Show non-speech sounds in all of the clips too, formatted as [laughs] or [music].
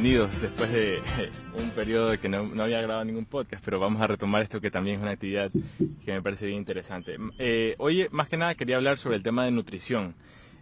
Bienvenidos después de [laughs] un periodo que no, había grabado ningún podcast, pero vamos a retomar esto que también es una actividad que me parece bien interesante. Eh, hoy, más que nada, quería hablar sobre el tema de nutrición,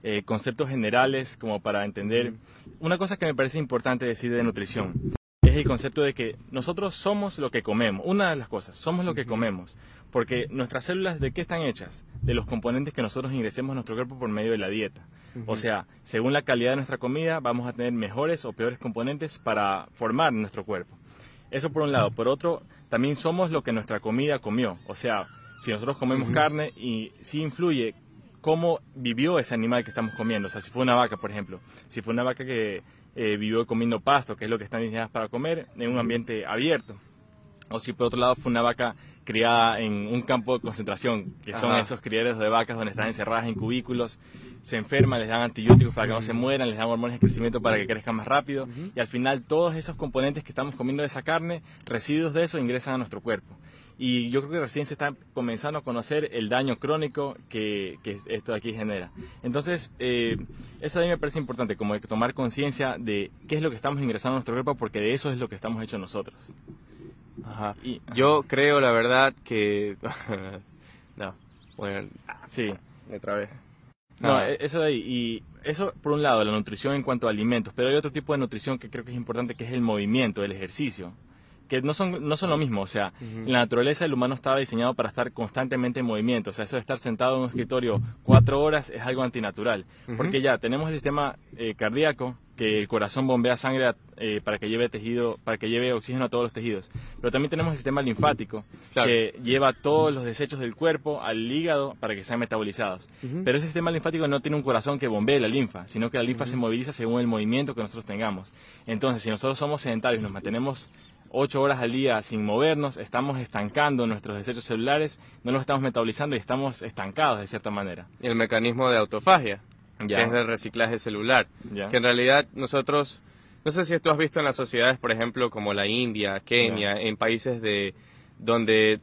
eh, conceptos generales como para entender. Una cosa que me parece importante decir de nutrición es el concepto de que nosotros somos lo que comemos. Una de las cosas, somos lo que comemos. Porque nuestras células, ¿de qué están hechas? De los componentes que nosotros ingresemos a nuestro cuerpo por medio de la dieta. O sea, según la calidad de nuestra comida, vamos a tener mejores o peores componentes para formar nuestro cuerpo. Eso por un lado. Por otro, también somos lo que nuestra comida comió. O sea, si nosotros comemos carne y sí influye cómo vivió ese animal que estamos comiendo. O sea, si fue una vaca, por ejemplo. Si fue una vaca que eh, vivió comiendo pasto, que es lo que están diseñadas para comer, en un ambiente abierto. O si por otro lado fue una vaca criada en un campo de concentración, que son esos criaderos de vacas donde están encerradas en cubículos, se enferman, les dan antibióticos para que no se mueran, les dan hormonas de crecimiento para que crezcan más rápido, y al final todos esos componentes que estamos comiendo de esa carne, residuos de eso, ingresan a nuestro cuerpo. Y yo creo que recién se está comenzando a conocer el daño crónico que, esto de aquí genera. Entonces, eh, eso a mí me parece importante, como tomar conciencia de qué es lo que estamos ingresando a nuestro cuerpo, porque de eso es lo que estamos hechos nosotros. Ajá. Y, Yo creo, la verdad, que... [laughs] no, bueno, sí. Otra vez. No, e, eso de ahí. Y eso, por un lado, la nutrición en cuanto a alimentos, pero hay otro tipo de nutrición que creo que es importante, que es el movimiento, el ejercicio que no son, no son lo mismo. O sea, en la naturaleza el humano estaba diseñado para estar constantemente en movimiento. O sea, eso de estar sentado en un escritorio cuatro horas es algo antinatural. Porque ya tenemos el sistema eh, cardíaco, que el corazón bombea sangre eh, para que lleve tejido, para que lleve oxígeno a todos los tejidos. Pero también tenemos el sistema linfático, que lleva todos los desechos del cuerpo al hígado para que sean metabolizados. Pero ese sistema linfático no tiene un corazón que bombee la linfa, sino que la linfa se moviliza según el movimiento que nosotros tengamos. Entonces, si nosotros somos sedentarios y nos mantenemos ocho horas al día sin movernos, estamos estancando nuestros desechos celulares, no los estamos metabolizando y estamos estancados de cierta manera. El mecanismo de autofagia, que es el reciclaje celular, que en realidad nosotros, no sé si tú has visto en las sociedades, por ejemplo, como la India, Kenia, en países de donde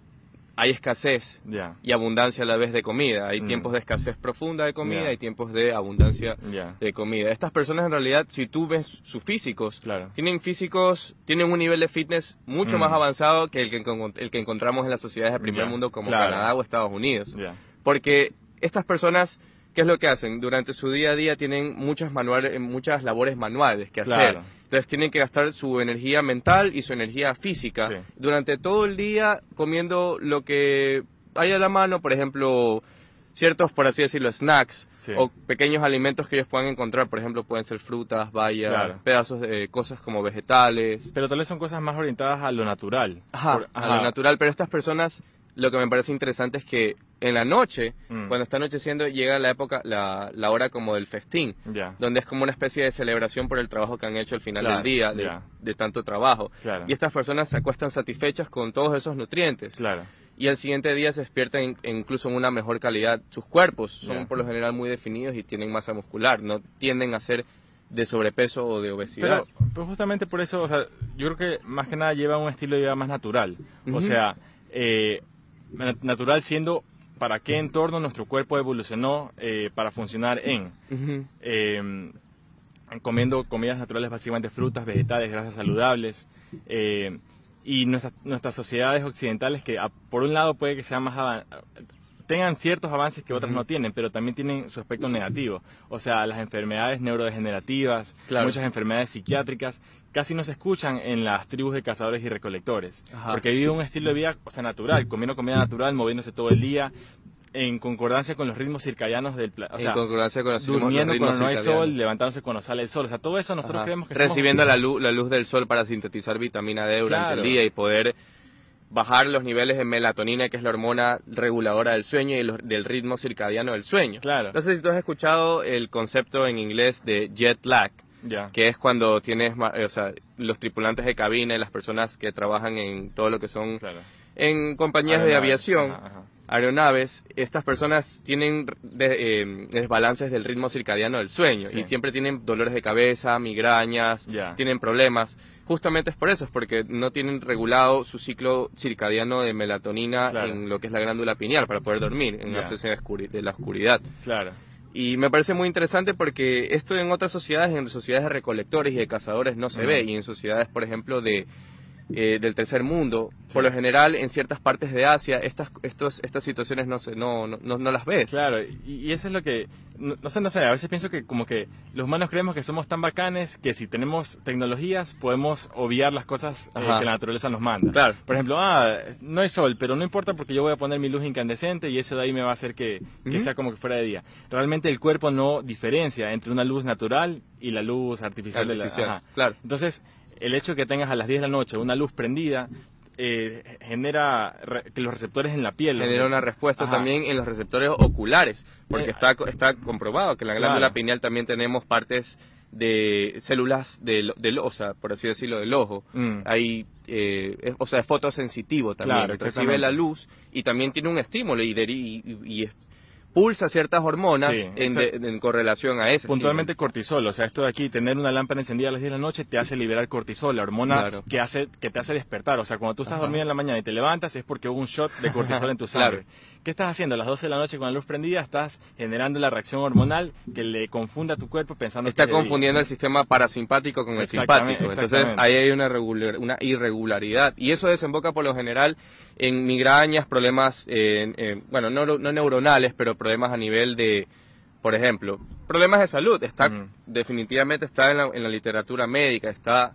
hay escasez y abundancia a la vez de comida. Hay mm. tiempos de escasez profunda de comida y tiempos de abundancia de comida. Estas personas en realidad, si tú ves sus físicos, tienen físicos, tienen un nivel de fitness mucho más mm. avanzado que el que, el que encontramos en las sociedades del primer mundo como Canadá o Estados Unidos. Porque estas personas ¿qué es lo que hacen? Durante su día a día tienen muchas, manuales, muchas labores manuales que hacer. Entonces tienen que gastar su energía mental y su energía física durante todo el día comiendo lo que hay a la mano, por ejemplo, ciertos, por así decirlo, snacks o pequeños alimentos que ellos puedan encontrar. Por ejemplo, pueden ser frutas, bayas, pedazos de cosas como vegetales. Pero tal vez son cosas más orientadas a lo natural. Ajá, a lo natural. Pero estas personas lo que me parece interesante es que en la noche, mm. cuando está anocheciendo, llega la época, la, la hora como del festín, donde es como una especie de celebración por el trabajo que han hecho al final del día, de, tanto trabajo. Y estas personas se acuestan satisfechas con todos esos nutrientes. Y al siguiente día se despiertan incluso en una mejor calidad. Sus cuerpos son por lo general muy definidos y tienen masa muscular, no tienden a ser de sobrepeso o de obesidad. Pero pues justamente por eso, o sea, yo creo que más que nada lleva un estilo de vida más natural. O sea, eh, natural siendo para qué entorno nuestro cuerpo evolucionó eh, para funcionar en. Em, comiendo comidas naturales, básicamente frutas, vegetales, grasas saludables. Eh, y nuestras, nuestras sociedades occidentales que por un lado puede que sean más tengan ciertos avances que otras no tienen, pero también tienen su aspecto negativo. O sea, las enfermedades neurodegenerativas, muchas enfermedades psiquiátricas, casi no se escuchan en las tribus de cazadores y recolectores. Porque viven un estilo de vida, o sea, natural, comiendo comida natural, moviéndose todo el día, en concordancia con los ritmos circadianos del planeta. O sea, en concordancia con los durmiendo cuando no hay sol, levantándose cuando sale el sol. O sea, todo eso nosotros creemos que Recibiendo la, luz, la luz del sol para sintetizar vitamina D durante el día y poder bajar los niveles de melatonina, que es la hormona reguladora del sueño y del ritmo circadiano del sueño. Claro. No sé si tú has escuchado el concepto en inglés de jet lag, que es cuando tienes, o sea, los tripulantes de cabina y las personas que trabajan en todo lo que son en compañías de aviación. Aeronaves, estas personas tienen eh, desbalances del ritmo circadiano del sueño y siempre tienen dolores de cabeza, migrañas, tienen problemas. Justamente es por eso, es porque no tienen regulado su ciclo circadiano de melatonina en lo que es la glándula pineal para poder dormir en la ausencia de la oscuridad. Claro. Y me parece muy interesante porque esto en otras sociedades, en sociedades de recolectores y de cazadores no se ve, y en sociedades, por ejemplo, de, eh, del tercer mundo. Por lo general, en ciertas partes de Asia, estas, estos, estas situaciones no, se, no, no, no, las ves. Claro, y, eso es lo que, no, sé, no sé, a veces pienso que como que los humanos creemos que somos tan bacanes que si tenemos tecnologías podemos obviar las cosas eh, que la naturaleza nos manda. Claro. Por ejemplo, ah, no hay sol, pero no importa porque yo voy a poner mi luz incandescente y eso de ahí me va a hacer que, que sea como que fuera de día. Realmente el cuerpo no diferencia entre una luz natural y la luz artificial, artificial. de la... Claro. Entonces, el hecho de que tengas a las 10 de la noche una luz prendida eh, genera que los receptores en la piel genera una respuesta también en los receptores oculares porque eh, está está comprobado que en la glándula pineal también tenemos partes de células del, del o sea, por así decirlo del ojo. Mm. hay eh, o sea es fotosensitivo también. Recibe la luz y también tiene un estímulo y, y, y, pulsa ciertas hormonas en, correlación a eso. Puntualmente cortisol, o sea, esto de aquí, tener una lámpara encendida a las 10 de la noche te hace liberar cortisol, la hormona que, hace, que te hace despertar. O sea, cuando tú estás dormido en la mañana y te levantas es porque hubo un shot de cortisol en tu [laughs] sangre. ¿Qué estás haciendo? A las 12 de la noche con la luz prendida estás generando la reacción hormonal que le confunde a tu cuerpo pensando Está confundiendo el sistema parasimpático con el simpático. Entonces ahí hay una, una irregularidad. Y eso desemboca por lo general en migrañas, problemas, bueno, no, no neuronales, pero problemas a nivel de, por ejemplo, problemas de salud. Está, definitivamente está en la, en la literatura médica, está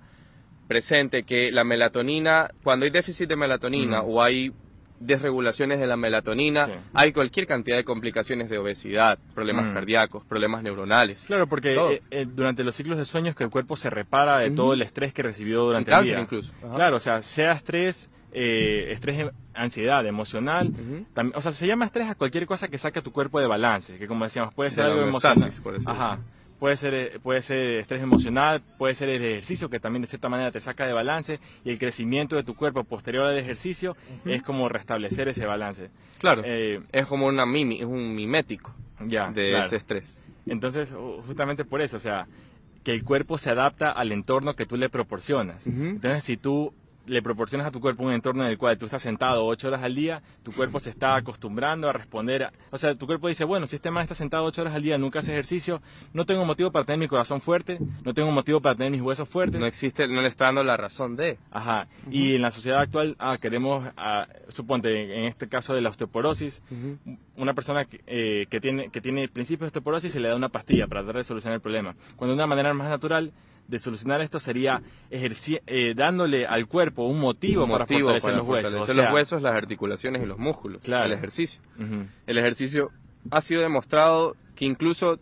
presente que la melatonina, cuando hay déficit de melatonina o hay desregulaciones de la melatonina, hay cualquier cantidad de complicaciones de obesidad, problemas cardíacos, problemas neuronales. Claro, porque eh, eh, durante los ciclos de sueños que el cuerpo se repara de todo el estrés que recibió durante el día. incluso. Claro, o sea, sea estrés, eh, estrés, ansiedad emocional, o sea, se llama estrés a cualquier cosa que saque a tu cuerpo de balance, que como decíamos, puede ser algo emocional. Ajá puede ser, eh, puede ser estrés emocional, puede ser el ejercicio que también de cierta manera te saca de balance y el crecimiento de tu cuerpo posterior al ejercicio es como restablecer ese balance. Claro, eh, es como una mimi, es un mimético ya, de ese estrés. Entonces, justamente por eso, o sea, que el cuerpo se adapta al entorno que tú le proporcionas. Entonces, si tú le proporcionas a tu cuerpo un entorno en el cual tú estás sentado ocho horas al día, tu cuerpo se está acostumbrando a responder. o sea, tu cuerpo dice, bueno, si este man está sentado ocho horas al día, nunca hace ejercicio, no tengo motivo para tener mi corazón fuerte, no tengo motivo para tener mis huesos fuertes. No existe, no le está dando la razón de. Ajá. Y en la sociedad actual, ah, queremos, ah, suponte, en este caso de la osteoporosis, una persona que, eh, que, tiene, que tiene principios de osteoporosis se le da una pastilla para tratar de solucionar el problema. Cuando de una manera más natural, de solucionar esto sería eh, dándole al cuerpo un motivo, para fortalecer los huesos. los huesos, las articulaciones y los músculos. Claro. El ejercicio. El ejercicio ha sido demostrado que incluso,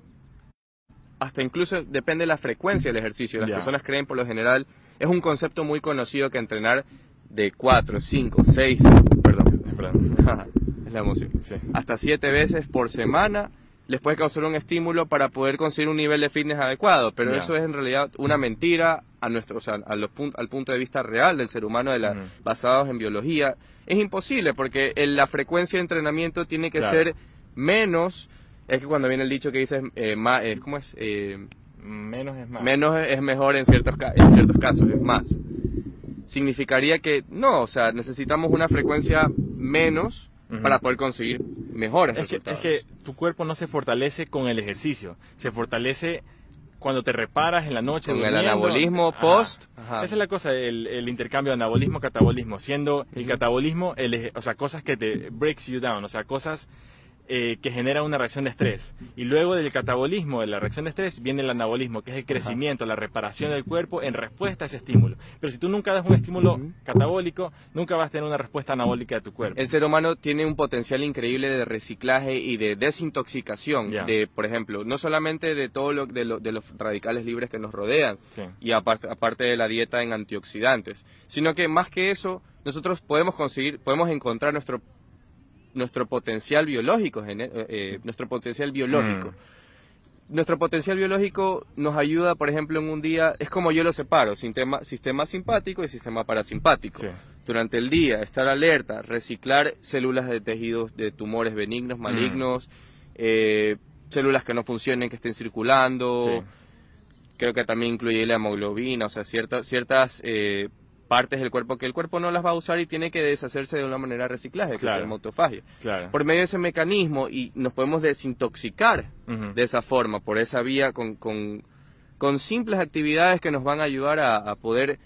hasta incluso depende de la frecuencia del ejercicio. Las personas creen por lo general, es un concepto muy conocido que entrenar de 4, 5, 6, perdón, perdón, [laughs] es la emoción, hasta 7 veces por semana les puede causar un estímulo para poder conseguir un nivel de fitness adecuado, pero eso es en realidad una mentira a nuestro, o sea, a los al punto de vista real del ser humano, de la, basados en biología. Es imposible porque la frecuencia de entrenamiento tiene que ser menos. Es que cuando viene el dicho que dice, eh, más, eh, ¿cómo es? Eh, menos es más. Menos es mejor en ciertos, en ciertos casos, es más. Significaría que no, o sea, necesitamos una frecuencia menos para poder conseguir mejores resultados. es que tu cuerpo no se fortalece con el ejercicio, se fortalece cuando te reparas en la noche. Con el anabolismo post. Esa es la cosa, el, intercambio de anabolismo-catabolismo, siendo el catabolismo, el, o sea, cosas que te breaks you down, o sea, cosas eh, que genera una reacción de estrés. Y luego del catabolismo, de la reacción de estrés, viene el anabolismo, que es el crecimiento, la reparación del cuerpo en respuesta a ese estímulo. Pero si tú nunca das un estímulo catabólico, nunca vas a tener una respuesta anabólica de tu cuerpo. El ser humano tiene un potencial increíble de reciclaje y de desintoxicación, de, por ejemplo, no solamente de todo lo de, los radicales libres que nos rodean, y aparte, aparte de la dieta en antioxidantes, sino que más que eso, nosotros podemos conseguir, podemos encontrar nuestro nuestro potencial biológico, eh, eh, nuestro potencial biológico. Mm. Nuestro potencial biológico nos ayuda, por ejemplo, en un día, es como yo lo separo, sistema, sistema simpático y sistema parasimpático. Durante el día, estar alerta, reciclar células de tejidos de tumores benignos, mm. malignos, eh, células que no funcionen, que estén circulando. Creo que también incluye la hemoglobina, o sea, ciertas, ciertas partes del cuerpo que el cuerpo no las va a usar y tiene que deshacerse de una manera de reciclaje, que es la hemotofagia. Por medio de ese mecanismo y nos podemos desintoxicar de esa forma, por esa vía, con, con, con, simples actividades que nos van a ayudar a poder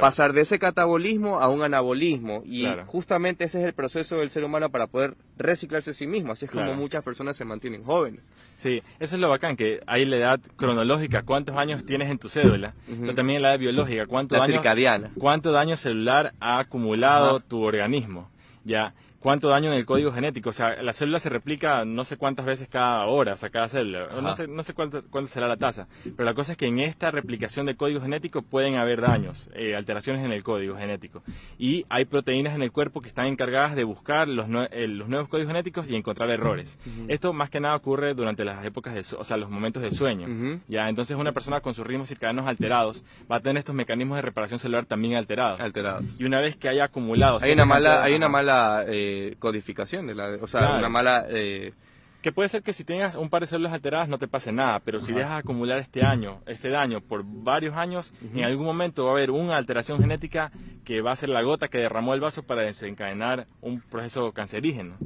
Pasar de ese catabolismo a un anabolismo. Y justamente ese es el proceso del ser humano para poder reciclarse a sí mismo. Así es como muchas personas se mantienen jóvenes. Sí, eso es lo bacán, que hay la edad cronológica, cuántos años tienes en tu cédula, pero también la edad biológica, cuánto la daño, circadiana. cuánto daño celular ha acumulado tu organismo. Ya, cuánto daño en el código genético. O sea, la célula se replica no sé cuántas veces cada hora, o sea, cada célula. No sé, no sé cuánto, será la tasa. Pero la cosa es que en esta replicación de código genético pueden haber daños, eh, alteraciones en el código genético. Y hay proteínas en el cuerpo que están encargadas de buscar los, eh, los nuevos códigos genéticos y encontrar errores. Esto más que nada ocurre durante las épocas de, o sea, los momentos de sueño. Ya, entonces una persona con sus ritmos circadianos alterados va a tener estos mecanismos de reparación celular también alterados. Alterados. Y una vez que haya acumulado... Hay una mala, hay una mala codificación de la, o sea, una mala eh, que puede ser que si tengas un par de células alteradas no te pase nada, pero si dejas acumular este año, este daño por varios años, en algún momento va a haber una alteración genética que va a ser la gota que derramó el vaso para desencadenar un proceso cancerígeno.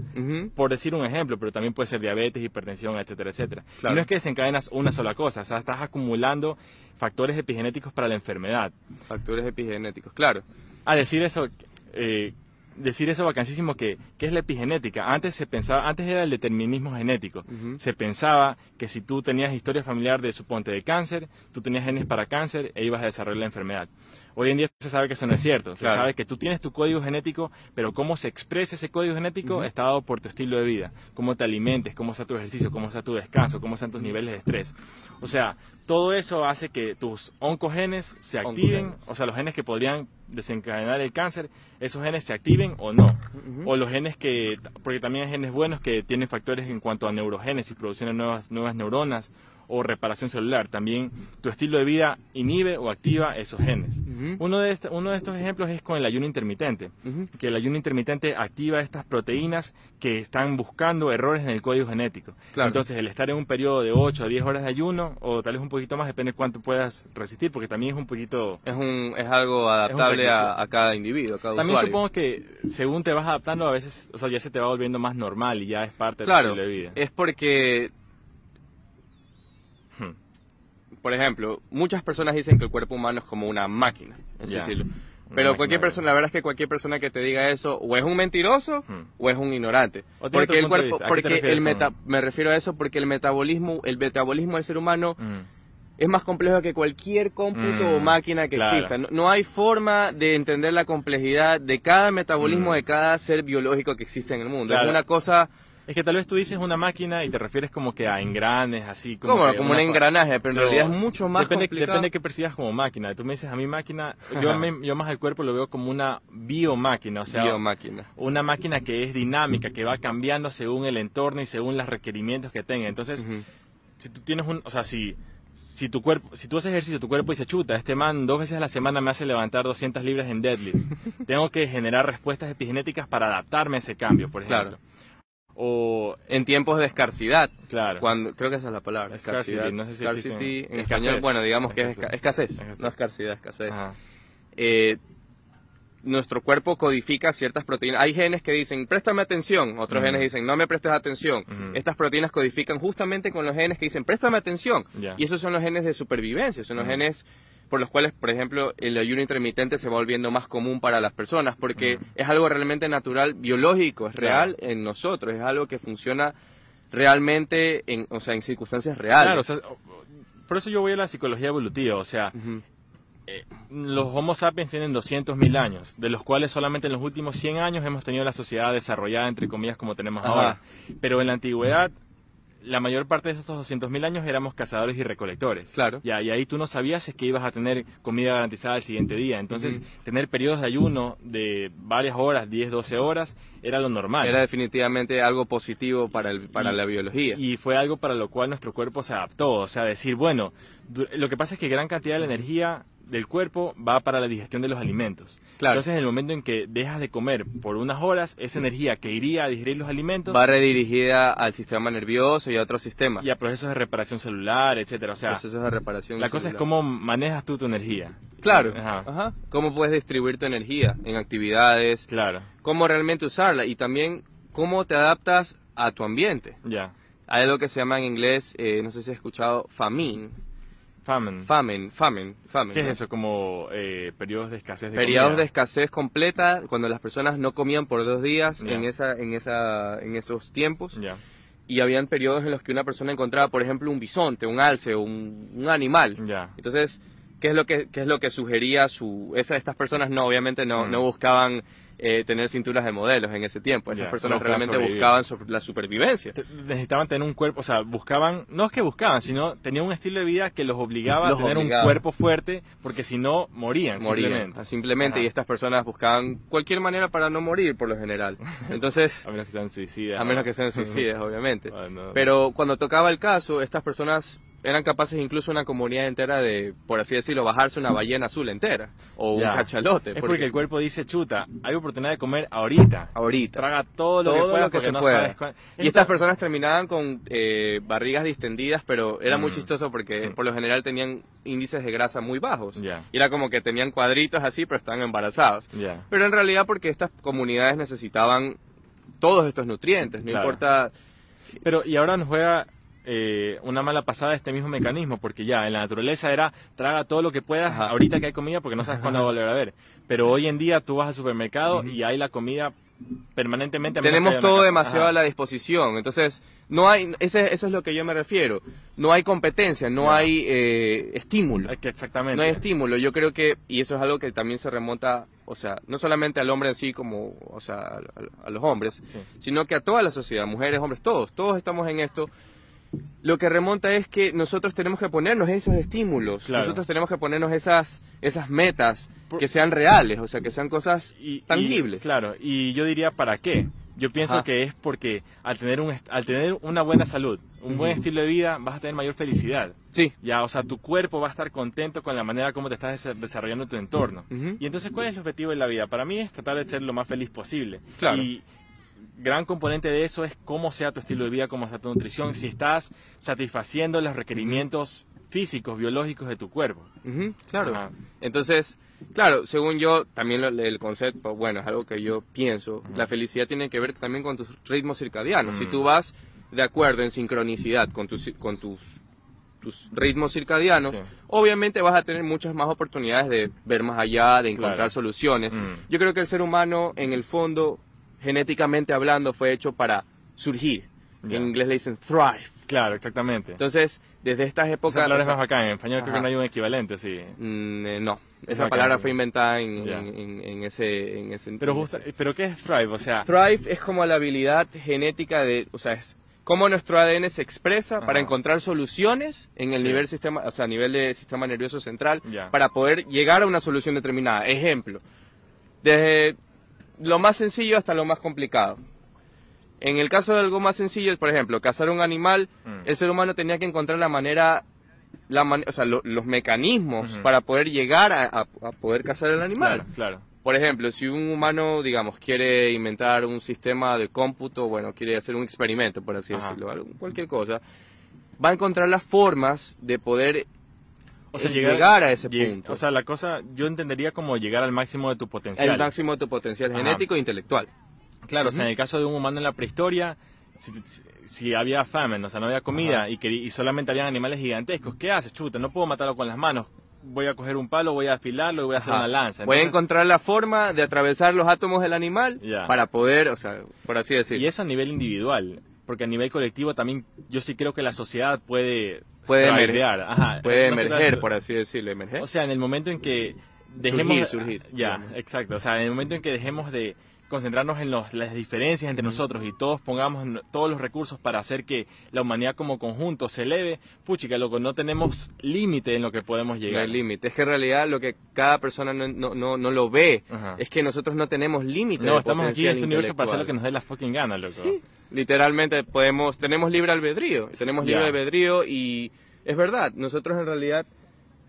Por decir un ejemplo, pero también puede ser diabetes, hipertensión, etcétera, etcétera. no es que desencadenas una sola cosa, o sea, estás acumulando factores epigenéticos para la enfermedad. Factores epigenéticos, claro. A decir eso, eh, decir eso vacancísimo que, que, es la epigenética. Antes se pensaba, antes era el determinismo genético. Se pensaba que si tú tenías historia familiar de suponte de cáncer, tú tenías genes para cáncer e ibas a desarrollar la enfermedad. Hoy en día se sabe que eso no es cierto. Se sabe que tú tienes tu código genético, pero cómo se expresa ese código genético está dado por tu estilo de vida. Cómo te alimentes, cómo sea tu ejercicio, cómo sea tu descanso, cómo sean tus niveles de estrés. O sea, todo eso hace que tus oncogenes se activen, o sea, los genes que podrían desencadenar el cáncer, esos genes se activen o no. O los genes que, porque también hay genes buenos que tienen factores en cuanto a neurogénesis, producción de nuevas, nuevas neuronas o reparación celular. También tu estilo de vida inhibe o activa esos genes. uno, de uno de estos ejemplos es con el ayuno intermitente, que el ayuno intermitente activa estas proteínas que están buscando errores en el código genético. Entonces, el estar en un periodo de 8 a 10 horas de ayuno, o tal vez un poquito más, depende de cuánto puedas resistir, porque también es un poquito... Es, un, es algo adaptable a, cada individuo, a cada También supongo que según te vas adaptando, a veces, o sea, ya se te va volviendo más normal y ya es parte de tu estilo de vida. Es porque por ejemplo, muchas personas dicen que el cuerpo humano es como una máquina, Pero cualquier persona, la verdad es que cualquier persona que te diga eso, o es un mentiroso, hmm. o es un ignorante. Porque el cuerpo, porque el meta, me refiero a eso porque el metabolismo, el metabolismo del ser humano hmm. es más complejo que cualquier cómputo o hmm. máquina que exista. No, hay forma de entender la complejidad de cada metabolismo de cada ser biológico que existe en el mundo. Es una cosa es que tal vez tú dices una máquina y te refieres como que a engranes, así como... ¿Cómo? Como un engranaje, pero en realidad es mucho más depende, complicado. Depende de qué percibas como máquina. Tú me dices, a mi máquina, yo, yo más el cuerpo lo veo como una biomáquina, o sea... Biomáquina. Una máquina que es dinámica, que va cambiando según el entorno y según los requerimientos que tenga. Entonces, si tú tienes un... O sea, si si tu cuerpo, si tú haces ejercicio, tu cuerpo dice, chuta, este man dos veces a la semana me hace levantar 200 libras en deadlift. [laughs] Tengo que generar respuestas epigenéticas para adaptarme a ese cambio, por ejemplo. Claro o en tiempos de escasidad. Claro. Cuando, creo que esa es la palabra. Escasidad. No sé si en español, bueno, digamos que es escasez. No escasidad, escasez. Eh, nuestro cuerpo codifica ciertas proteínas. Hay genes que dicen, préstame atención. Otros genes dicen, no me prestes atención. Estas proteínas codifican justamente con los genes que dicen, préstame atención. Y esos son los genes de supervivencia, son los genes por los cuales, por ejemplo, el ayuno intermitente se va volviendo más común para las personas, porque es algo realmente natural, biológico, es real en nosotros, es algo que funciona realmente en, o sea, en circunstancias reales. Claro, por eso yo voy a la psicología evolutiva, o sea, eh, los Homo sapiens tienen 200.000 años, de los cuales solamente en los últimos 100 años hemos tenido la sociedad desarrollada, entre comillas, como tenemos ahora. Pero en la antigüedad la mayor parte de esos 200.000 años éramos cazadores y recolectores. Claro. y ahí tú no sabías es que ibas a tener comida garantizada el siguiente día. Entonces, tener periodos de ayuno de varias horas, 10, 12 horas, era lo normal. Era definitivamente algo positivo para, el, para la biología. Y fue algo para lo cual nuestro cuerpo se adaptó. O sea, decir, bueno, lo que pasa es que gran cantidad de la energía del cuerpo va para la digestión de los alimentos. Claro. Entonces, en el momento en que dejas de comer por unas horas, esa energía que iría a digerir los alimentos va redirigida al sistema nervioso y a otros sistemas. Y a procesos de reparación celular, etcétera. O sea, procesos de reparación la cosa es cómo manejas tú tu energía. Claro. Cómo puedes distribuir tu energía en actividades. Claro. Cómo realmente usarla y también cómo te adaptas a tu ambiente. Ya. Hay algo que se llama en inglés, eh, no sé si has escuchado, famine. Famine. Famine, famine, famine. ¿Qué es eso? Como eh, periodos de escasez de Periodos de escasez completa, cuando las personas no comían por dos días en, esa, en, esa, en esos tiempos. Ya. Y habían periodos en los que una persona encontraba, por ejemplo, un bisonte, un alce, un, un animal. Ya. Entonces, ¿qué es lo que, qué es lo que sugería su... Esa, estas personas no, obviamente no, no mm. buscaban eh, tener cinturas de modelos en ese tiempo. Esas personas realmente buscaban la supervivencia. Necesitaban tener un cuerpo, o sea, buscaban, no es que buscaban, sino tenían un estilo de vida que los obligaba a tener un cuerpo fuerte, porque si no, morían. Morían, simplemente. y estas personas buscaban cualquier manera para no morir, por lo general. Entonces... [laughs] a menos que sean suicidas. A menos que sean suicidas, [laughs] obviamente. Pero cuando tocaba el caso, estas personas eran capaces incluso una comunidad entera de, por así decirlo, bajarse una ballena azul entera o un cachalote. Es porque, el cuerpo dice, chuta, hay oportunidad de comer ahorita. Ahorita. Traga todo lo que, se pueda. Y estas personas terminaban con eh, barrigas distendidas, pero era muy mm. chistoso porque mm. por lo general tenían índices de grasa muy bajos. Y era como que tenían cuadritos así, pero estaban embarazados. Pero en realidad porque estas comunidades necesitaban todos estos nutrientes, no importa... Pero, y ahora nos juega eh, una mala pasada este mismo mecanismo, porque ya en la naturaleza era traga todo lo que puedas ahorita que hay comida porque no sabes cuándo va a volver a ver. Pero hoy en día tú vas al supermercado y hay la comida permanentemente. Tenemos todo demasiado a la disposición, entonces no hay, ese, eso es lo que yo me refiero, no hay competencia, no, hay eh, estímulo. exactamente. No hay estímulo, yo creo que, y eso es algo que también se remonta, o sea, no solamente al hombre en sí como, o sea, a, los hombres, sino que a toda la sociedad, mujeres, hombres, todos, todos estamos en esto lo que remonta es que nosotros tenemos que ponernos esos estímulos, nosotros tenemos que ponernos esas, esas metas que sean reales, o sea, que sean cosas tangibles. claro, y yo diría, ¿para qué? Yo pienso que es porque al tener, un, al tener una buena salud, un buen estilo de vida, vas a tener mayor felicidad. Sí. Ya, o sea, tu cuerpo va a estar contento con la manera como te estás desarrollando tu entorno. Y entonces, ¿cuál es el objetivo de la vida? Para mí es tratar de ser lo más feliz posible. Claro gran componente de eso es cómo sea tu estilo de vida, cómo sea tu nutrición, si estás satisfaciendo los requerimientos físicos, biológicos de tu cuerpo. claro. Entonces, claro, según yo, también el concepto, bueno, es algo que yo pienso, la felicidad tiene que ver también con tus ritmos circadianos. Si tú vas de acuerdo en sincronicidad con tus, con tus, tus ritmos circadianos, obviamente vas a tener muchas más oportunidades de ver más allá, de encontrar soluciones. Yo creo que el ser humano, en el fondo, genéticamente hablando, fue hecho para surgir. En inglés le dicen thrive. Claro, exactamente. Entonces, desde estas épocas... Esa es más bacán. En español creo que no hay un equivalente, sí. Mm, eh, no. Esa palabra fue inventada en, en, ese, en ese... Pero, ¿Pero qué es thrive? O sea... Thrive es como la habilidad genética de... O sea, es cómo nuestro ADN se expresa para encontrar soluciones en el nivel sistema, o sea, a nivel de sistema nervioso central, para poder llegar a una solución determinada. Ejemplo, desde lo más sencillo hasta lo más complicado. En el caso de algo más sencillo, por ejemplo, cazar un animal, mm. el ser humano tenía que encontrar la manera, la o sea, los mecanismos para poder llegar a, poder cazar el animal. Claro, Por ejemplo, si un humano, digamos, quiere inventar un sistema de cómputo, bueno, quiere hacer un experimento, por así decirlo, cualquier cosa, va a encontrar las formas de poder o sea, llegar, a ese punto. O sea, la cosa yo entendería como llegar al máximo de tu potencial. El máximo de tu potencial genético e intelectual. Claro, o sea, en el caso de un humano en la prehistoria, si, había famine, o sea, no había comida y, que, y solamente habían animales gigantescos, ¿qué haces? Chuta, no puedo matarlo con las manos. Voy a coger un palo, voy a afilarlo y voy a hacer una lanza. voy a encontrar la forma de atravesar los átomos del animal para poder, o sea, por así decirlo. Y eso a nivel individual, porque a nivel colectivo también yo sí creo que la sociedad puede puede emerger, puede emerger, por así decirlo, emerger. O sea, en el momento en que dejemos surgir, ya, exacto, o sea, en el momento en que dejemos de concentrarnos en las diferencias entre nosotros y todos pongamos todos los recursos para hacer que la humanidad como conjunto se eleve, puchica, loco, no tenemos límite en lo que podemos llegar. No hay límite, es que en realidad lo que cada persona no, no, no, lo ve es que nosotros no tenemos límite. No, estamos aquí en este universo para hacer lo que nos dé la fucking gana, loco. Sí, literalmente podemos, tenemos libre albedrío, tenemos libre albedrío y es verdad, nosotros en realidad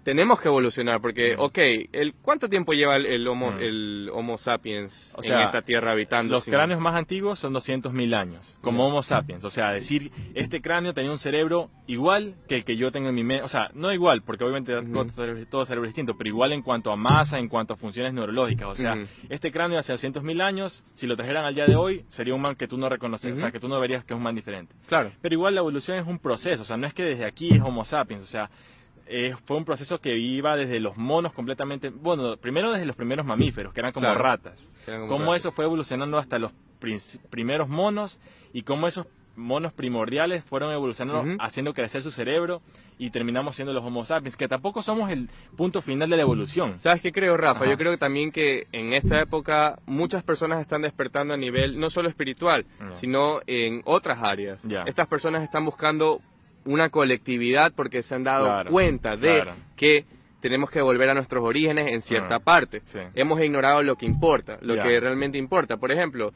tenemos que evolucionar, porque, ok, el, ¿cuánto tiempo lleva el, homo, el homo sapiens en esta tierra habitando? Los cráneos más antiguos son 200.000 años, como Homo sapiens. O sea, decir, este cráneo tenía un cerebro igual que el que yo tengo en mi mente. O sea, no igual, porque obviamente todo cerebro es distinto, pero igual en cuanto a masa, en cuanto a funciones neurológicas. O sea, este cráneo hace 200.000 años, si lo trajeran al día de hoy, sería un man que tú no reconoces, o sea, que tú no verías que es un man diferente. Claro. Pero igual la evolución es un proceso, o sea, no es que desde aquí es Homo sapiens, o sea, eh, fue un proceso que iba desde los monos completamente, bueno, primero desde los primeros mamíferos, que eran como ratas. cómo eso fue evolucionando hasta los primeros monos y cómo esos monos primordiales fueron evolucionando, haciendo crecer su cerebro y terminamos siendo los Homo sapiens, que tampoco somos el punto final de la evolución. ¿Sabes qué creo, Rafa? Yo creo también que en esta época muchas personas están despertando a nivel no solo espiritual, sino en otras áreas. Estas personas están buscando una colectividad porque se han dado cuenta de que tenemos que volver a nuestros orígenes en cierta parte. Hemos ignorado lo que importa, lo que realmente importa. Por ejemplo,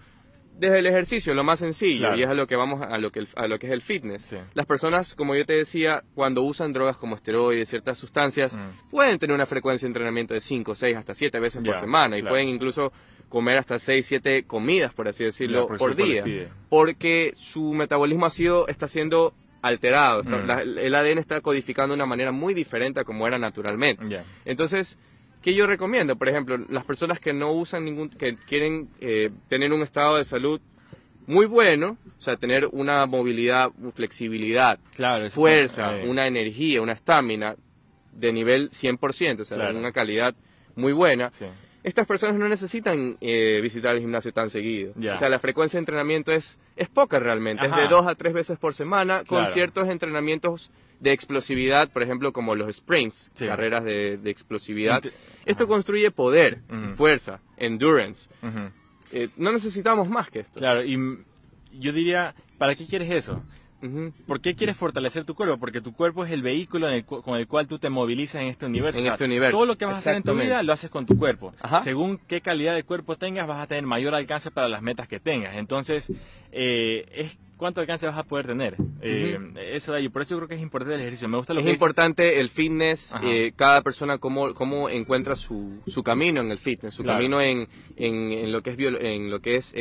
desde el ejercicio, lo más sencillo, y es a lo que vamos a lo que, a lo que es el fitness. Las personas, como yo te decía, cuando usan drogas como esteroides, ciertas sustancias, mm. pueden tener una frecuencia de entrenamiento de 5, 6, hasta 7 veces por semana, y pueden incluso comer hasta 6, 7 comidas, por así decirlo, por, día, porque su metabolismo ha sido, está siendo alterado. Mm. el ADN está codificando de una manera muy diferente a como era naturalmente. Entonces, ¿qué yo recomiendo? Por ejemplo, las personas que no usan ningún, que quieren eh, tener un estado de salud muy bueno, o sea, tener una movilidad, flexibilidad, fuerza, una energía, una estamina de nivel 100%, o sea, una calidad muy buena estas personas no necesitan eh, visitar el gimnasio tan seguido. O sea, la frecuencia de entrenamiento es, es poca realmente, es de dos a tres veces por semana, con ciertos entrenamientos de explosividad, por ejemplo, como los sprints, carreras de, explosividad. Esto construye poder, fuerza, endurance. Eh, no necesitamos más que esto. Claro, y yo diría, ¿para qué quieres eso? ¿Por qué quieres fortalecer tu cuerpo? Porque tu cuerpo es el vehículo con el cual tú te movilizas en este universo. En este universo. Todo lo que vas a hacer en tu vida lo haces con tu cuerpo. Según qué calidad de cuerpo tengas, vas a tener mayor alcance para las metas que tengas. Entonces, eh, es cuánto alcance vas a poder tener. Eh, eso de ahí. Por eso yo creo que es importante el ejercicio. Me gusta lo es importante el fitness, eh, cada persona cómo, cómo encuentra su, su camino en el fitness, su camino en, en, lo que es, en lo que es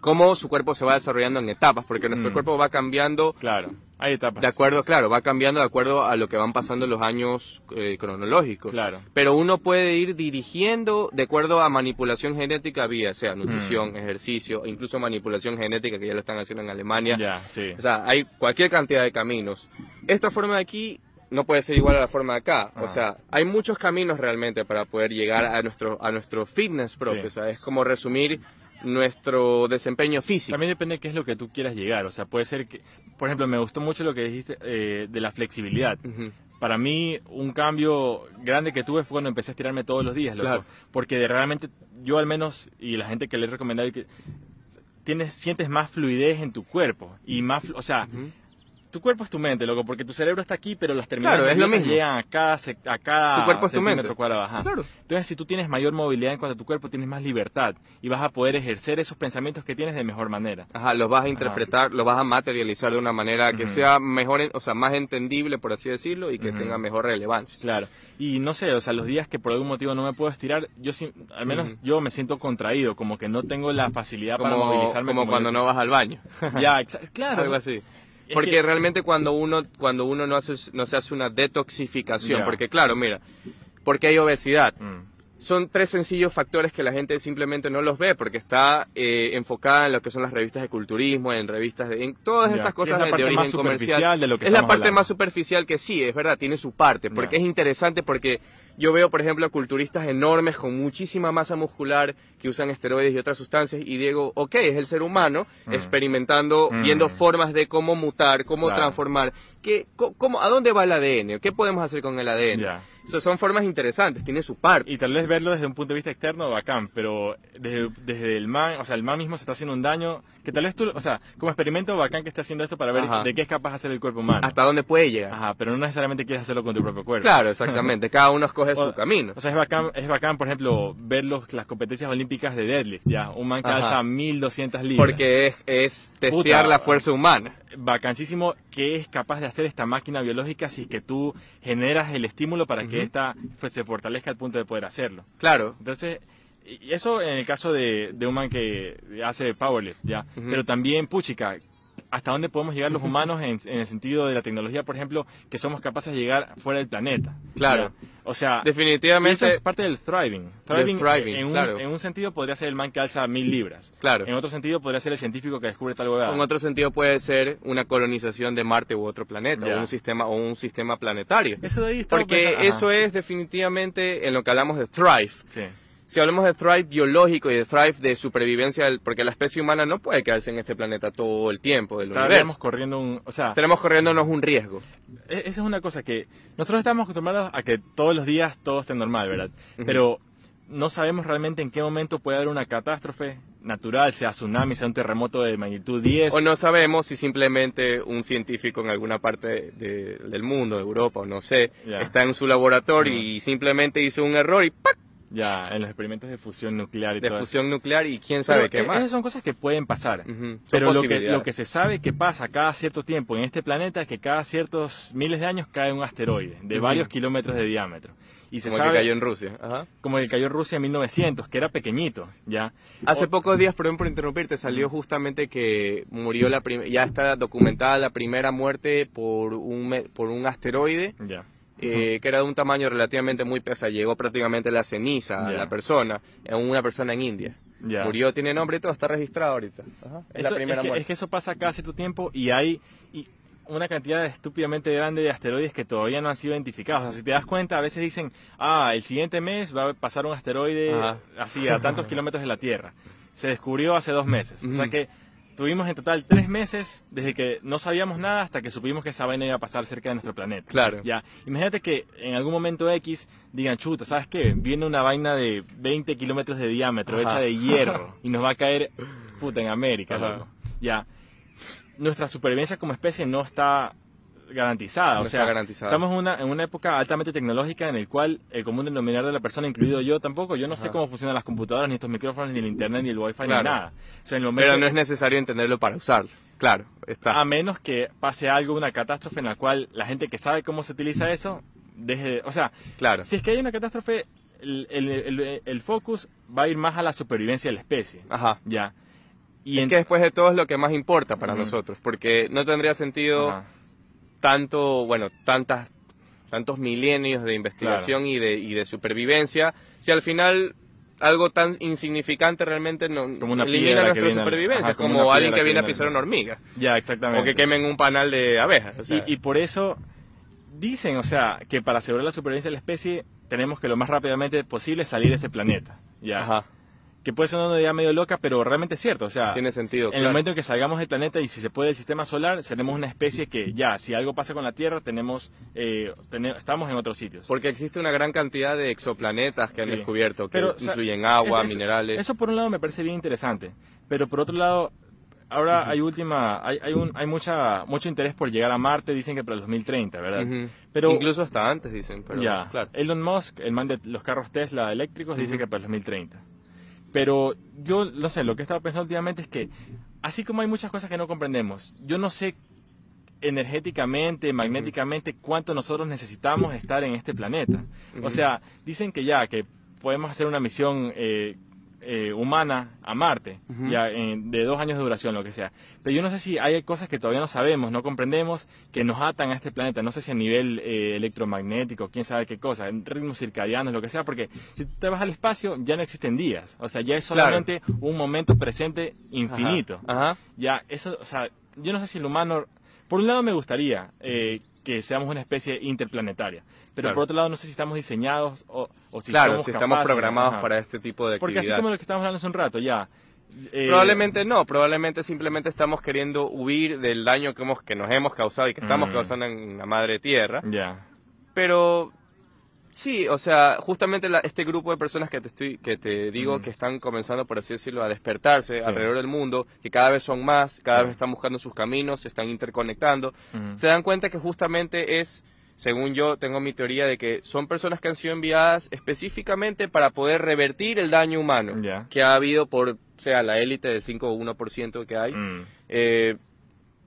cómo su cuerpo se va desarrollando en etapas, porque nuestro mm. cuerpo va cambiando. Claro, hay etapas. De acuerdo, claro, va cambiando de acuerdo a lo que van pasando los años eh, cronológicos. Claro. Pero uno puede ir dirigiendo de acuerdo a manipulación genética vía, sea nutrición, mm. ejercicio, incluso manipulación genética, que ya lo están haciendo en Alemania. Ya, sí. O sea, hay cualquier cantidad de caminos. Esta forma de aquí no puede ser igual a la forma de acá. O ah. sea, hay muchos caminos realmente para poder llegar a nuestro, a nuestro fitness propio. O sea, es como resumir nuestro desempeño físico. También depende de qué es lo que tú quieras llegar. O sea, puede ser que, por ejemplo, me gustó mucho lo que dijiste eh, de la flexibilidad. Para mí, un cambio grande que tuve fue cuando empecé a estirarme todos los días, loco. Porque realmente, yo al menos, y la gente que le he recomendado, que tienes, sientes más fluidez en tu cuerpo. Y más, o sea, tu cuerpo es tu mente, loco, porque tu cerebro está aquí, pero las terminales claro, es llegan a cada, a cada tu cuerpo es tu mente. cuadrado. Claro. Entonces, si tú tienes mayor movilidad en cuanto a tu cuerpo, tienes más libertad y vas a poder ejercer esos pensamientos que tienes de mejor manera. Ajá, los vas a interpretar, los vas a materializar de una manera que sea mejor, o sea, más entendible, por así decirlo, y que tenga mejor relevancia. Claro. Y no sé, o sea, los días que por algún motivo no me puedo estirar, yo al menos yo me siento contraído, como que no tengo la facilidad para movilizarme. Como, cuando no vas al baño. ya, [laughs] claro. Algo así porque realmente cuando uno, cuando uno no, hace, no se hace una detoxificación, porque claro, mira, porque hay obesidad. Mm. Son tres sencillos factores que la gente simplemente no los ve porque está eh, enfocada en lo que son las revistas de culturismo, en revistas de en todas estas cosas de, origen más comercial. De lo que es la parte más superficial que sí, es verdad, tiene su parte, porque es interesante porque yo veo, por ejemplo, culturistas enormes con muchísima masa muscular que usan esteroides y otras sustancias y digo, ok, es el ser humano mm. experimentando, mm. viendo formas de cómo mutar, cómo transformar. ¿Qué, cómo, ¿A dónde va el ADN? ¿Qué podemos hacer con el ADN? Son formas interesantes, tiene su parte. Y tal vez verlo desde un punto de vista externo, bacán, pero desde, desde el man, o sea, el man mismo se está haciendo un daño que tal vez tú, o sea, como experimento bacán que esté haciendo eso para ver de qué es capaz de hacer el cuerpo humano. Hasta dónde puede llegar. Ajá, pero no necesariamente quieres hacerlo con tu propio cuerpo. Claro, exactamente. [laughs] Cada uno escoge su camino. O sea, es bacán, es bacán, por ejemplo, ver los, las competencias olímpicas de deadlift, ya. Un man que alza 1200 libras. Porque es, es testear la fuerza humana. Bacanísimo que es capaz de hacer esta máquina biológica si es que tú generas el estímulo para que esta pues, se fortalezca al punto de poder hacerlo. Claro. Entonces, y eso en el caso de, de un man que hace powerlift, ¿ya? Pero también, puchica, hasta dónde podemos llegar los humanos en, el sentido de la tecnología, por ejemplo, que somos capaces de llegar fuera del planeta. Claro. O sea, definitivamente eso es parte del thriving. Thriving, en, un, en, un, sentido podría ser el man que alza mil libras. Claro. En otro sentido podría ser el científico que descubre tal huevada. En otro sentido puede ser una colonización de Marte u otro planeta o un sistema o un sistema planetario. Eso de ahí Porque eso es definitivamente en lo que hablamos de thrive. Sí si hablamos de thrive biológico y de thrive de supervivencia, porque la especie humana no puede quedarse en este planeta todo el tiempo del universo. corriendo un, o sea, estaremos corriéndonos un riesgo. E, esa es una cosa que nosotros estamos acostumbrados a que todos los días todo esté normal, ¿verdad? Pero no sabemos realmente en qué momento puede haber una catástrofe natural, sea tsunami, sea un terremoto de magnitud 10. O no sabemos si simplemente un científico en alguna parte del mundo, Europa o no sé, está en su laboratorio y simplemente hizo un error y ¡pac! Ya, en los experimentos de fusión nuclear y de fusión nuclear y quién sabe qué más. Esas son cosas que pueden pasar. Pero lo que, lo que se sabe que pasa cada cierto tiempo en este planeta es que cada ciertos miles de años cae un asteroide de varios kilómetros de diámetro. Y se como el que cayó en Rusia. Como el que cayó en Rusia en 1900, que era pequeñito, ¿ya? Hace pocos días, perdón por interrumpirte, salió justamente que murió la ya está documentada la primera muerte por un, por un asteroide. Ya eh, que era de un tamaño relativamente muy pesado, llegó prácticamente la ceniza a la persona, una persona en India. Murió, tiene nombre y todo, está registrado ahorita. Es la primera es que, eso pasa cada cierto tiempo y hay y una cantidad estúpidamente grande de asteroides que todavía no han sido identificados. O sea, si te das cuenta, a veces dicen, ah, el siguiente mes va a pasar un asteroide así a tantos [laughs] kilómetros de la Tierra. Se descubrió hace dos meses. O sea que Tuvimos en total tres meses desde que no sabíamos nada hasta que supimos que esa vaina iba a pasar cerca de nuestro planeta. Claro. Ya. Imagínate que en algún momento X digan, chuta, ¿sabes qué? Viene una vaina de 20 kilómetros de diámetro, hecha de hierro, [laughs] y nos va a caer, puta, en América. Ya. Nuestra supervivencia como especie no está garantizada. o sea, estamos en una, en una época altamente tecnológica en el cual el común denominador de la persona, incluido yo tampoco, yo no sé cómo funcionan las computadoras, ni estos micrófonos, ni el internet, ni el wifi, ni nada. Pero no es necesario entenderlo para usarlo. Claro, está. A menos que pase algo, una catástrofe en la cual la gente que sabe cómo se utiliza eso, deje O sea, claro. si es que hay una catástrofe, el, el, el, focus va a ir más a la supervivencia de la especie. Ajá. Ya. Y es que después de todo es lo que más importa para nosotros, porque no tendría sentido tanto, bueno, tantas, tantos milenios de investigación y, de, y de supervivencia, si al final algo tan insignificante realmente no elimina nuestra supervivencia, como, alguien que viene a pisar una hormiga. Ya, exactamente. O que quemen un panal de abejas. y, y, por eso dicen, o sea, que para asegurar la supervivencia de la especie tenemos que lo más rápidamente posible salir de este planeta. Ya. Ajá que puede ser una idea medio loca, pero realmente es cierto. O sea, tiene sentido. En el momento en que salgamos del planeta y si se puede del sistema solar, seremos una especie que ya, si algo pasa con la Tierra, tenemos, eh, estamos en otros sitios. Porque existe una gran cantidad de exoplanetas que han descubierto, que incluyen agua, minerales. Eso por un lado me parece bien interesante, pero por otro lado, ahora hay última, hay, hay, un, hay mucha, mucho interés por llegar a Marte, dicen que para el 2030, ¿verdad? Pero incluso hasta antes dicen, pero ya, claro. Elon Musk, el man de los carros Tesla eléctricos, dice que para el 2030. Pero yo, no sé, lo que he estado pensando últimamente es que, así como hay muchas cosas que no comprendemos, yo no sé energéticamente, magnéticamente, cuánto nosotros necesitamos estar en este planeta. O sea, dicen que ya, que podemos hacer una misión eh, eh, humana a Marte, ya de dos años de duración, lo que sea. Pero yo no sé si hay cosas que todavía no sabemos, no comprendemos, que nos atan a este planeta. No sé si a nivel eh, electromagnético, quién sabe qué cosa, en ritmos circadianos, lo que sea, porque si te vas al espacio ya no existen días. O sea, ya es solamente un momento presente infinito. Ya, eso, o sea, yo no sé si el humano. Por un lado me gustaría eh, que seamos una especie interplanetaria. Pero por otro lado, no sé si estamos diseñados o, o si claro, si estamos programados para este tipo de Porque así como lo que estamos hablando hace un rato, ya. Eh, probablemente no, probablemente simplemente estamos queriendo huir del daño que, hemos, que nos hemos causado y que estamos mm. causando en la madre tierra. Ya. Pero Sí, o sea, justamente este grupo de personas que te estoy, que te digo que están comenzando, por así decirlo, a despertarse alrededor del mundo, que cada vez son más, cada vez están buscando sus caminos, se están interconectando, se dan cuenta que justamente es según yo tengo mi teoría de que son personas que han sido enviadas específicamente para poder revertir el daño humano que ha habido por, sea, la élite del 5 o 1% que hay. Mm. Eh,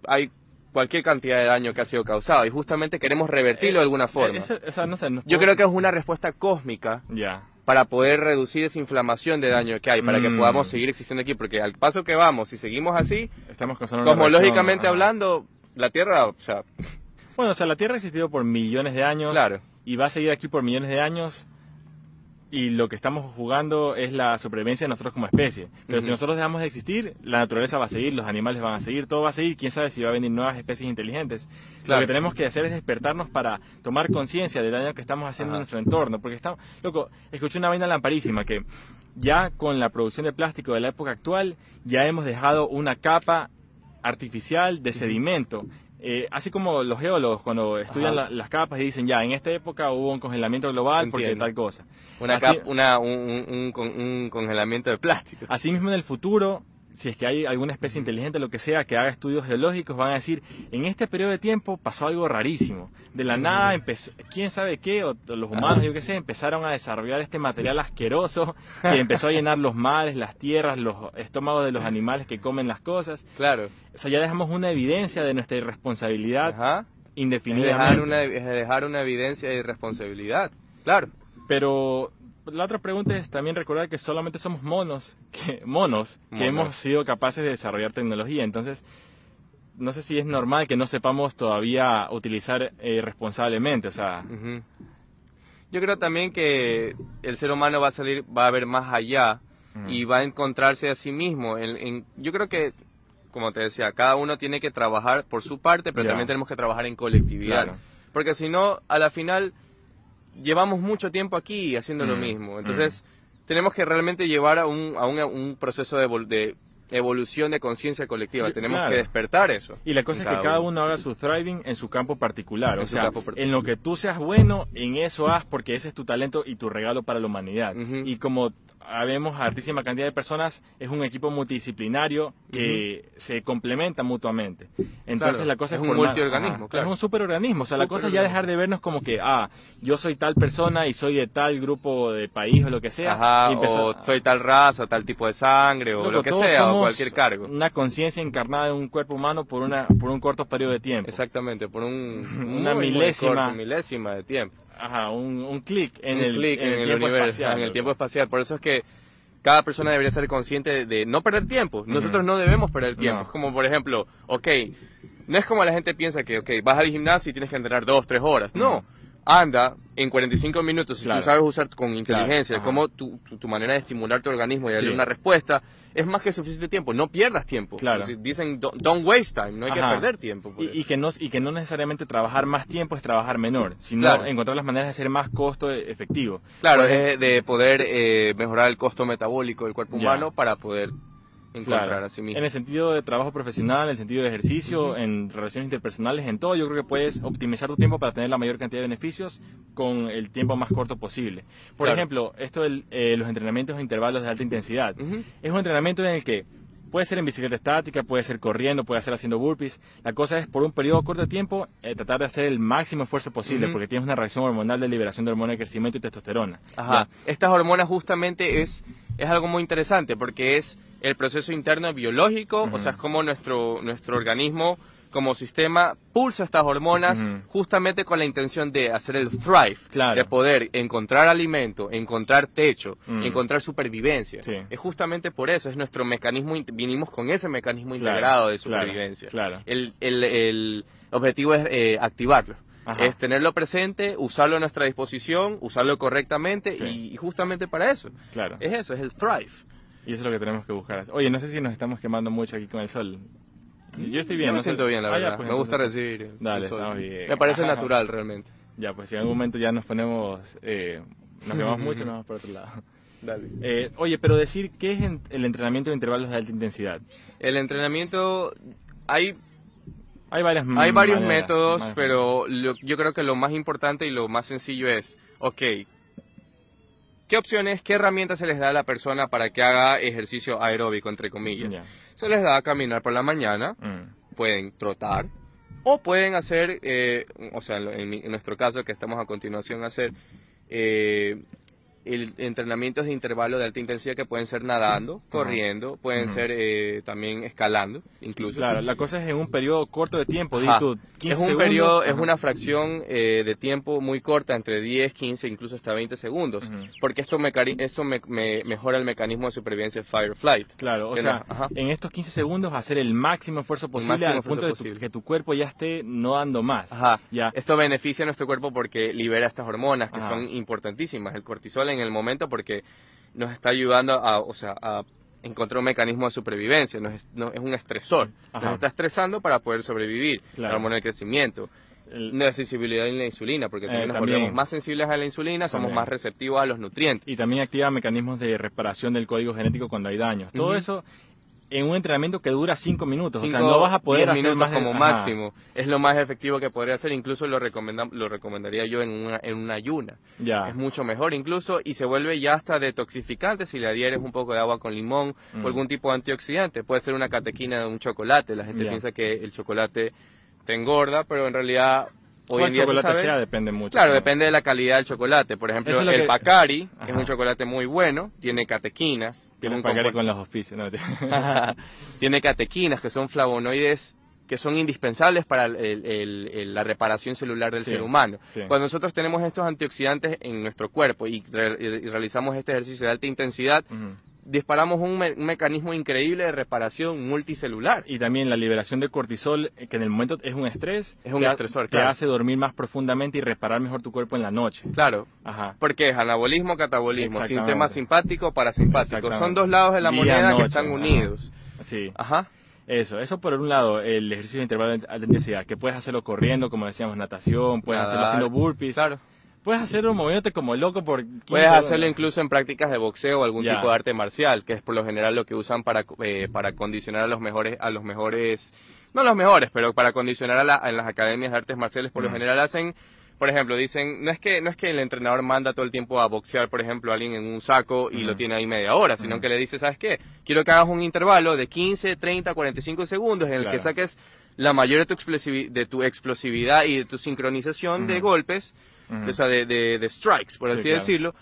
hay cualquier cantidad de daño que ha sido causado y justamente queremos revertirlo de alguna forma. yo creo que es una respuesta cósmica para poder reducir esa inflamación de daño que hay, para que mm. podamos seguir existiendo aquí, porque al paso que vamos, si seguimos así, Estamos como lógicamente hablando, la Tierra, o sea... Bueno, o sea, la Tierra ha existido por millones de años claro. y va a seguir aquí por millones de años y lo que estamos jugando es la supervivencia de nosotros como especie. Pero si nosotros dejamos de existir, la naturaleza va a seguir, los animales van a seguir, todo va a seguir, quién sabe si va a venir nuevas especies inteligentes. Lo que tenemos que hacer es despertarnos para tomar conciencia del daño que estamos haciendo en nuestro entorno, porque estamos, loco, escuché una vaina lamparísima que ya con la producción de plástico de la época actual, ya hemos dejado una capa artificial de sedimento eh, así como los geólogos cuando estudian las capas y dicen, ya, en esta época hubo un congelamiento global porque tal cosa. Una, un, un, congelamiento de plástico. Asimismo, en el futuro si es que hay alguna especie inteligente, lo que sea, que haga estudios geológicos, van a decir, en este periodo de tiempo pasó algo rarísimo. De la nada, quién sabe qué, o los humanos, yo qué sé, empezaron a desarrollar este material asqueroso que empezó a llenar los mares, las tierras, los estómagos de los animales que comen las cosas. Claro. O sea, ya dejamos una evidencia de nuestra irresponsabilidad indefinida. dejar una, dejar una evidencia de irresponsabilidad. Claro. Pero la otra pregunta es también recordar que solamente somos monos, [laughs] que, monos, que hemos sido capaces de desarrollar tecnología. Entonces, no sé si es normal que no sepamos todavía utilizar eh, responsablemente. O sea, yo creo también que el ser humano va a salir, va a ver más allá y va a encontrarse a sí mismo. En, yo creo que, como te decía, cada uno tiene que trabajar por su parte, pero también tenemos que trabajar en colectividad. Porque si no, a la final llevamos mucho tiempo aquí haciendo lo mm, mismo. Entonces, mm. tenemos que realmente llevar a un, a un, proceso de, de evolución de conciencia colectiva. Tenemos que despertar eso. Y la cosa es que cada uno. haga su thriving en su campo particular. o sea, en lo que tú seas bueno, en eso haz porque ese es tu talento y tu regalo para la humanidad. Y como habemos altísima cantidad de personas, es un equipo multidisciplinario que se complementa mutuamente. Entonces la cosa es, un multiorganismo, Es un superorganismo, o sea, la cosa es ya dejar de vernos como que, ah, yo soy tal persona y soy de tal grupo de país o lo que sea. o soy tal raza, tal tipo de sangre o lo que sea, cualquier cargo. Una conciencia encarnada en un cuerpo humano por una por un corto periodo de tiempo. Exactamente, por un, [laughs] una milésima, milésima de tiempo. Ajá, un, un clic en, el, en, el, tiempo espacial. En el tiempo espacial. Por eso es que cada persona debería ser consciente de no perder tiempo. Nosotros no debemos perder tiempo. Como por ejemplo, ok, no es como la gente piensa que, ok, vas al gimnasio y tienes que entrenar dos, tres horas. No anda en 45 minutos, si tú sabes usar con inteligencia, como tu, tu, manera de estimular tu organismo y darle una respuesta, es más que suficiente tiempo. No pierdas tiempo. Claro. Dicen, don't, waste time, no hay que perder tiempo. Y, que no, y que no necesariamente trabajar más tiempo es trabajar menor, sino encontrar las maneras de hacer más costo efectivo. Claro, es de poder eh, mejorar el costo metabólico del cuerpo humano para poder en el sentido de trabajo profesional, en el sentido de ejercicio, en relaciones interpersonales, en todo, yo creo que puedes optimizar tu tiempo para tener la mayor cantidad de beneficios con el tiempo más corto posible. Por ejemplo, esto de eh, los entrenamientos de intervalos de alta intensidad. Es un entrenamiento en el que Puede ser en bicicleta estática, puede ser corriendo, puede ser haciendo burpees. La cosa es, por un periodo corto de tiempo, eh, tratar de hacer el máximo esfuerzo posible, porque tienes una reacción hormonal de liberación de hormona de crecimiento y testosterona. Ajá. Estas hormonas justamente es, es algo muy interesante, porque es el proceso interno biológico, o sea, es como nuestro, nuestro organismo como sistema pulsa estas hormonas justamente con la intención de hacer el thrive, de poder encontrar alimento, encontrar techo, encontrar supervivencia. Es justamente por eso, es nuestro mecanismo, vinimos con ese mecanismo integrado de supervivencia. El, el, el, objetivo es eh, activarlo. Es tenerlo presente, usarlo a nuestra disposición, usarlo correctamente y, justamente para eso. Claro. Es eso, es el thrive. Y eso es lo que tenemos que buscar. Oye, no sé si nos estamos quemando mucho aquí con el sol. Yo estoy bien. Yo me siento bien, la ah, verdad. Pues me gusta recibir. Dale, bien. Me parece natural, realmente. Ya, pues si en algún momento ya nos ponemos. Eh, nos quemamos [laughs] mucho, nos vamos por otro lado. Dale. Eh, oye, pero decir, ¿qué es el entrenamiento de intervalos de alta intensidad? El entrenamiento. Hay hay, varias hay varios métodos, pero yo creo que lo más importante y lo más sencillo es, ok, ¿qué opciones, qué herramientas se les da a la persona para que haga ejercicio aeróbico, entre comillas? Se les da a caminar por la mañana, mm. pueden trotar, O pueden hacer, eh, o sea, en, nuestro caso que estamos a continuación hacer, eh, el, entrenamientos de intervalo de alta intensidad que pueden ser nadando, corriendo, pueden ser eh, también escalando, incluso. Claro, la cosa es en un periodo corto de tiempo, es un periodo, es una fracción eh, de tiempo muy corta, entre 10, 15, incluso hasta 20 segundos, porque esto, me, esto me, mejora el mecanismo de supervivencia de fire flight. Claro, o sea, en estos 15 segundos hacer el máximo esfuerzo posible al punto de que tu cuerpo ya esté no dando más. Ajá. Ya. Esto beneficia a nuestro cuerpo porque libera estas hormonas que son importantísimas, el cortisol en el momento porque nos está ayudando a, o sea, a encontrar un mecanismo de supervivencia, no es, es un estresor, nos está estresando para poder sobrevivir, la hormona del crecimiento. la sensibilidad a la insulina, porque también eh, nos volvemos más sensibles a la insulina, somos más receptivos a los nutrientes. Y también activa mecanismos de reparación del código genético cuando hay daños. Todo eso en un entrenamiento que dura 5 minutos. o sea, no vas a poder hacer minutos más como máximo. Es lo más efectivo que podría hacer. Incluso lo, lo recomendaría yo en una, en una ayuna. Ya. Es mucho mejor incluso y se vuelve ya hasta detoxificante si le adhieres un poco de agua con limón o mm. algún tipo de antioxidante. Puede ser una catequina de un chocolate. La gente piensa que el chocolate te engorda, pero en realidad Hoy en día chocolate sea depende mucho. Claro, depende de la calidad del chocolate. Por ejemplo, el que... Pacari es un chocolate muy bueno, tiene catequinas. Tiene un Pacari con los hospicios. No, [laughs] tiene catequinas que son flavonoides que son indispensables para la reparación celular del ser humano. Cuando nosotros tenemos estos antioxidantes en nuestro cuerpo y, realizamos este ejercicio de alta intensidad, disparamos un, mecanismo increíble de reparación multicelular. Y también la liberación de cortisol, eh, que en el momento es un estrés. Es un estresor, Te hace dormir más profundamente y reparar mejor tu cuerpo en la noche. Claro. Ajá. Porque es anabolismo, catabolismo, sistema simpático, parasimpático. Son dos lados de la moneda que están unidos. Sí. Ajá. Eso, eso por un lado, el ejercicio de intervalo de alta intensidad, que puedes hacerlo corriendo, como decíamos, natación, puedes hacerlo haciendo burpees. Claro. Puedes hacerlo moviéndote como loco por 15 Puedes hacerlo incluso en prácticas de boxeo o algún tipo de arte marcial, que es por lo general lo que usan para, eh, para condicionar a los mejores, a los mejores, no los mejores, pero para condicionar a, la, en las academias de artes marciales por lo mm. general hacen, por ejemplo, dicen, no es que no es que el entrenador manda todo el tiempo a boxear, por ejemplo, a alguien en un saco y lo mm. tiene ahí media hora, sino mm. que le dice, ¿sabes qué? Quiero que hagas un intervalo de 15, 30, 45 segundos en el que saques la mayor de tu, de tu explosividad y de tu sincronización de golpes o sea, de, de, strikes, por así decirlo,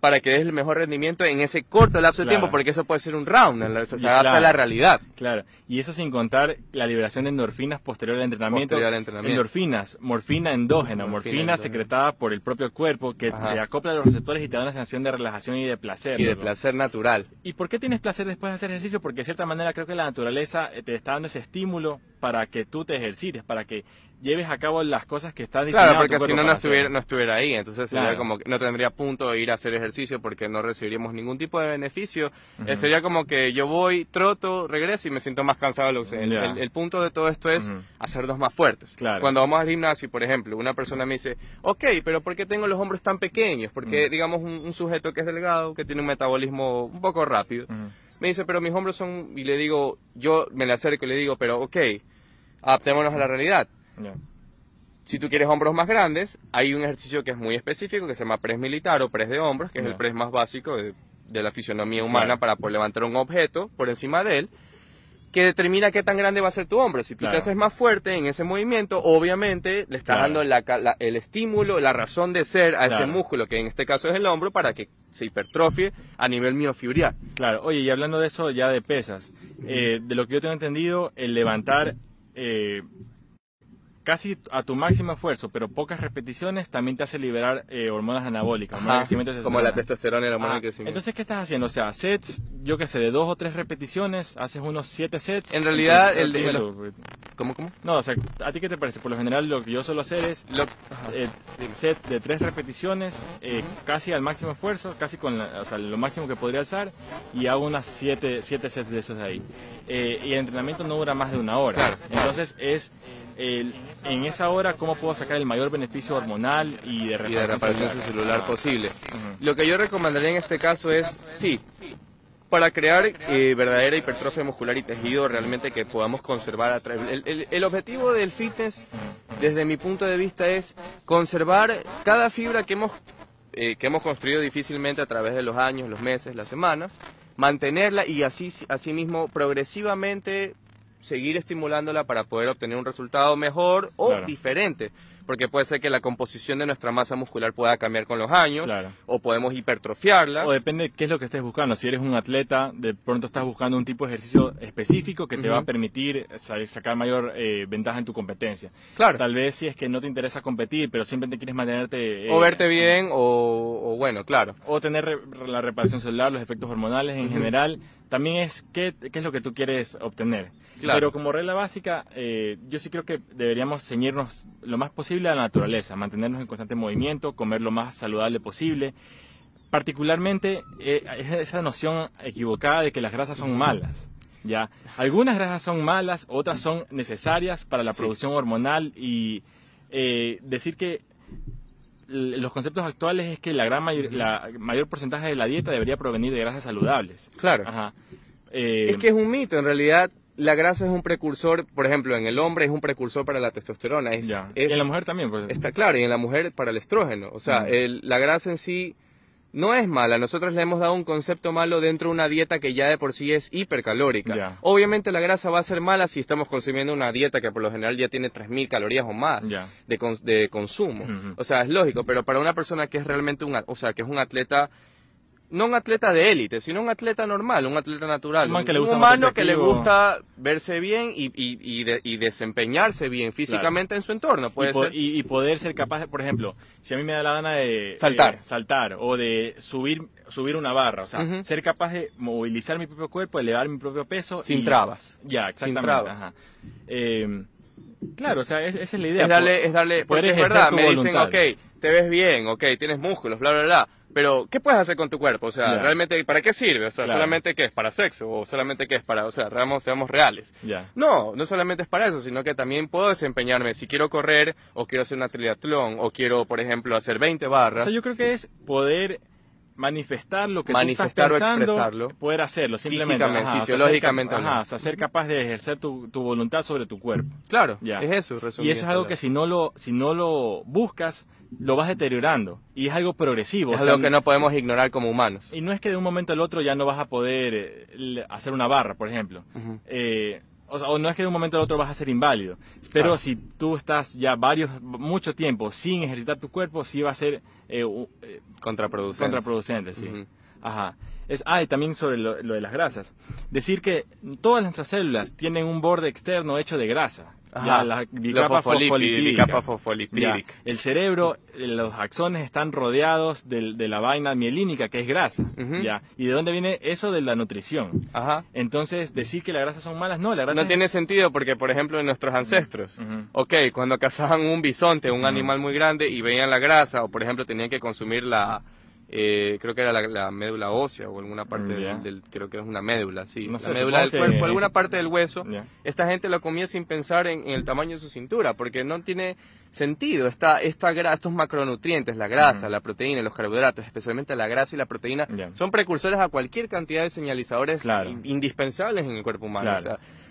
para que des el mejor rendimiento en ese corto lapso de tiempo, porque eso puede ser un round, se adapta a la realidad. Claro, y eso sin contar la liberación de endorfinas posterior al entrenamiento. Endorfinas, morfina endógena, morfina, secretada por el propio cuerpo que se acopla a los receptores y te da una sensación de relajación y de placer. Y de placer natural. ¿Y por qué tienes placer después de hacer ejercicio? Porque de cierta manera creo que la naturaleza te está dando ese estímulo para que tú te ejercites, para que lleves a cabo las cosas que está diciendo. Claro, porque si no, no estuviera, no estuviera ahí. Entonces sería como que no tendría punto de ir a hacer ejercicio porque no recibiríamos ningún tipo de beneficio. Eh, sería como que yo voy, troto, regreso y me siento más cansado. El, el, punto de todo esto es hacernos más fuertes. Cuando vamos al gimnasio, por ejemplo, una persona me dice, ok, pero ¿por qué tengo los hombros tan pequeños? Porque, digamos, un, sujeto que es delgado, que tiene un metabolismo un poco rápido, me dice, pero mis hombros son... Y le digo, yo me le acerco y le digo, pero ok, adaptémonos a la realidad si tú quieres hombros más grandes, hay un ejercicio que es muy específico que se llama press militar o press de hombros, que es el press más básico de, la fisionomía humana para poder levantar un objeto por encima de él, que determina qué tan grande va a ser tu hombro. Si tú te haces más fuerte en ese movimiento, obviamente le estás dando el estímulo, la razón de ser a ese músculo, que en este caso es el hombro, para que se hipertrofie a nivel miofibrial. Claro, oye, y hablando de eso ya de pesas, eh, de lo que yo tengo entendido, el levantar... Eh, casi a tu máximo esfuerzo, pero pocas repeticiones, también te hace liberar eh, hormonas anabólicas, como la testosterona y la hormona de crecimiento. Entonces, ¿qué estás haciendo? O sea, sets, yo qué sé, de dos o tres repeticiones, haces unos siete sets. En realidad, el de... ¿Cómo, cómo? No, o sea, ¿a ti qué te parece? Por lo general, lo que yo suelo hacer es eh, sets de tres repeticiones, eh, casi al máximo esfuerzo, casi con o sea, lo máximo que podría alzar, y hago unas siete, siete sets de esos de ahí. Y el entrenamiento no dura más de una hora. Entonces, es en esa hora cómo puedo sacar el mayor beneficio hormonal y de reparación, celular, posible. Lo que yo recomendaría en este caso es, sí, para crear eh, verdadera hipertrofia muscular y tejido realmente que podamos conservar a través... El, objetivo del fitness, desde mi punto de vista, es conservar cada fibra que hemos, eh, que hemos construido difícilmente a través de los años, los meses, las semanas, mantenerla y así, mismo progresivamente seguir estimulándola para poder obtener un resultado mejor o diferente porque puede ser que la composición de nuestra masa muscular pueda cambiar con los años, o podemos hipertrofiarla. O depende de qué es lo que estés buscando. Si eres un atleta, de pronto estás buscando un tipo de ejercicio específico que te va a permitir sacar mayor eh, ventaja en tu competencia. Claro. Tal vez si es que no te interesa competir, pero simplemente quieres mantenerte... Eh, o verte bien, o, bueno, claro. O tener la reparación celular, los efectos hormonales en general también es qué, qué, es lo que tú quieres obtener. Pero como regla básica, eh, yo sí creo que deberíamos ceñirnos lo más posible a la naturaleza, mantenernos en constante movimiento, comer lo más saludable posible. Particularmente eh, esa noción equivocada de que las grasas son malas. ¿ya? Algunas grasas son malas, otras son necesarias para la producción hormonal y eh, decir que los conceptos actuales es que la gran la mayor porcentaje de la dieta debería provenir de grasas saludables. Claro. Eh, es que es un mito, en realidad la grasa es un precursor, por ejemplo, en el hombre es un precursor para la testosterona. Es, y en la mujer también, pues. Está claro, y en la mujer para el estrógeno. O sea, la grasa en sí no es mala. Nosotros le hemos dado un concepto malo dentro de una dieta que ya de por sí es hipercalórica. Obviamente la grasa va a ser mala si estamos consumiendo una dieta que por lo general ya tiene 3.000 calorías o más de, consumo. O sea, es lógico, pero para una persona que es realmente un, o sea, que es un atleta no un atleta de élite, sino un atleta normal, un atleta natural. Un, humano que le gusta verse bien y, y, desempeñarse bien físicamente en su entorno. Puede y, poder ser capaz, de, por ejemplo, si a mí me da la gana de saltar, saltar o de subir, subir una barra, o sea, ser capaz de movilizar mi propio cuerpo, elevar mi propio peso. Sin trabas. Ya, exactamente. Eh, claro, o sea, esa es la idea. Es darle, es darle, porque es verdad, me dicen, ok, te ves bien, ok, tienes músculos, bla, bla, bla pero, ¿qué puedes hacer con tu cuerpo? O sea, realmente, ¿para qué sirve? O sea, solamente que es para sexo, o solamente que es para, o sea, realmente seamos reales. No, no solamente es para eso, sino que también puedo desempeñarme. Si quiero correr, o quiero hacer una triatlón, o quiero, por ejemplo, hacer 20 barras. O sea, yo creo que es poder manifestar lo que manifestar tú estás pensando, o expresarlo, poder hacerlo simplemente físicamente, fisiológicamente o sea, ser, capaz de ejercer tu, voluntad sobre tu cuerpo. Claro es eso y eso es algo que si no lo si no lo buscas lo vas deteriorando. Y es algo progresivo es algo que no podemos ignorar como humanos. Y no es que de un momento al otro ya no vas a poder eh, hacer una barra por ejemplo. Eh, o, sea, no es que de un momento al otro vas a ser inválido, pero si tú estás ya varios, mucho tiempo sin ejercitar tu cuerpo, sí va a ser eh, eh, contraproducente. Contraproducente, sí. Ajá. Es, ah, y también sobre lo, de las grasas. Decir que todas nuestras células tienen un borde externo hecho de grasa. Ya, la bicapa fosfolipídica. El cerebro, los axones están rodeados de, la vaina mielínica, que es grasa. ya. ¿Y de dónde viene eso de la nutrición? Ajá. Entonces, decir que las grasas son malas, no, la grasa No tiene sentido porque, por ejemplo, en nuestros ancestros, ok, cuando cazaban un bisonte, un animal muy grande, y veían la grasa, o por ejemplo tenían que consumir la eh, creo que era la, médula ósea o alguna parte del, creo que es una médula, sí, la médula del cuerpo, alguna parte del hueso. Esta gente lo comía sin pensar en, el tamaño de su cintura, porque no tiene sentido. Esta, esta estos macronutrientes, la grasa, la proteína, los carbohidratos, especialmente la grasa y la proteína, son precursores a cualquier cantidad de señalizadores indispensables en el cuerpo humano.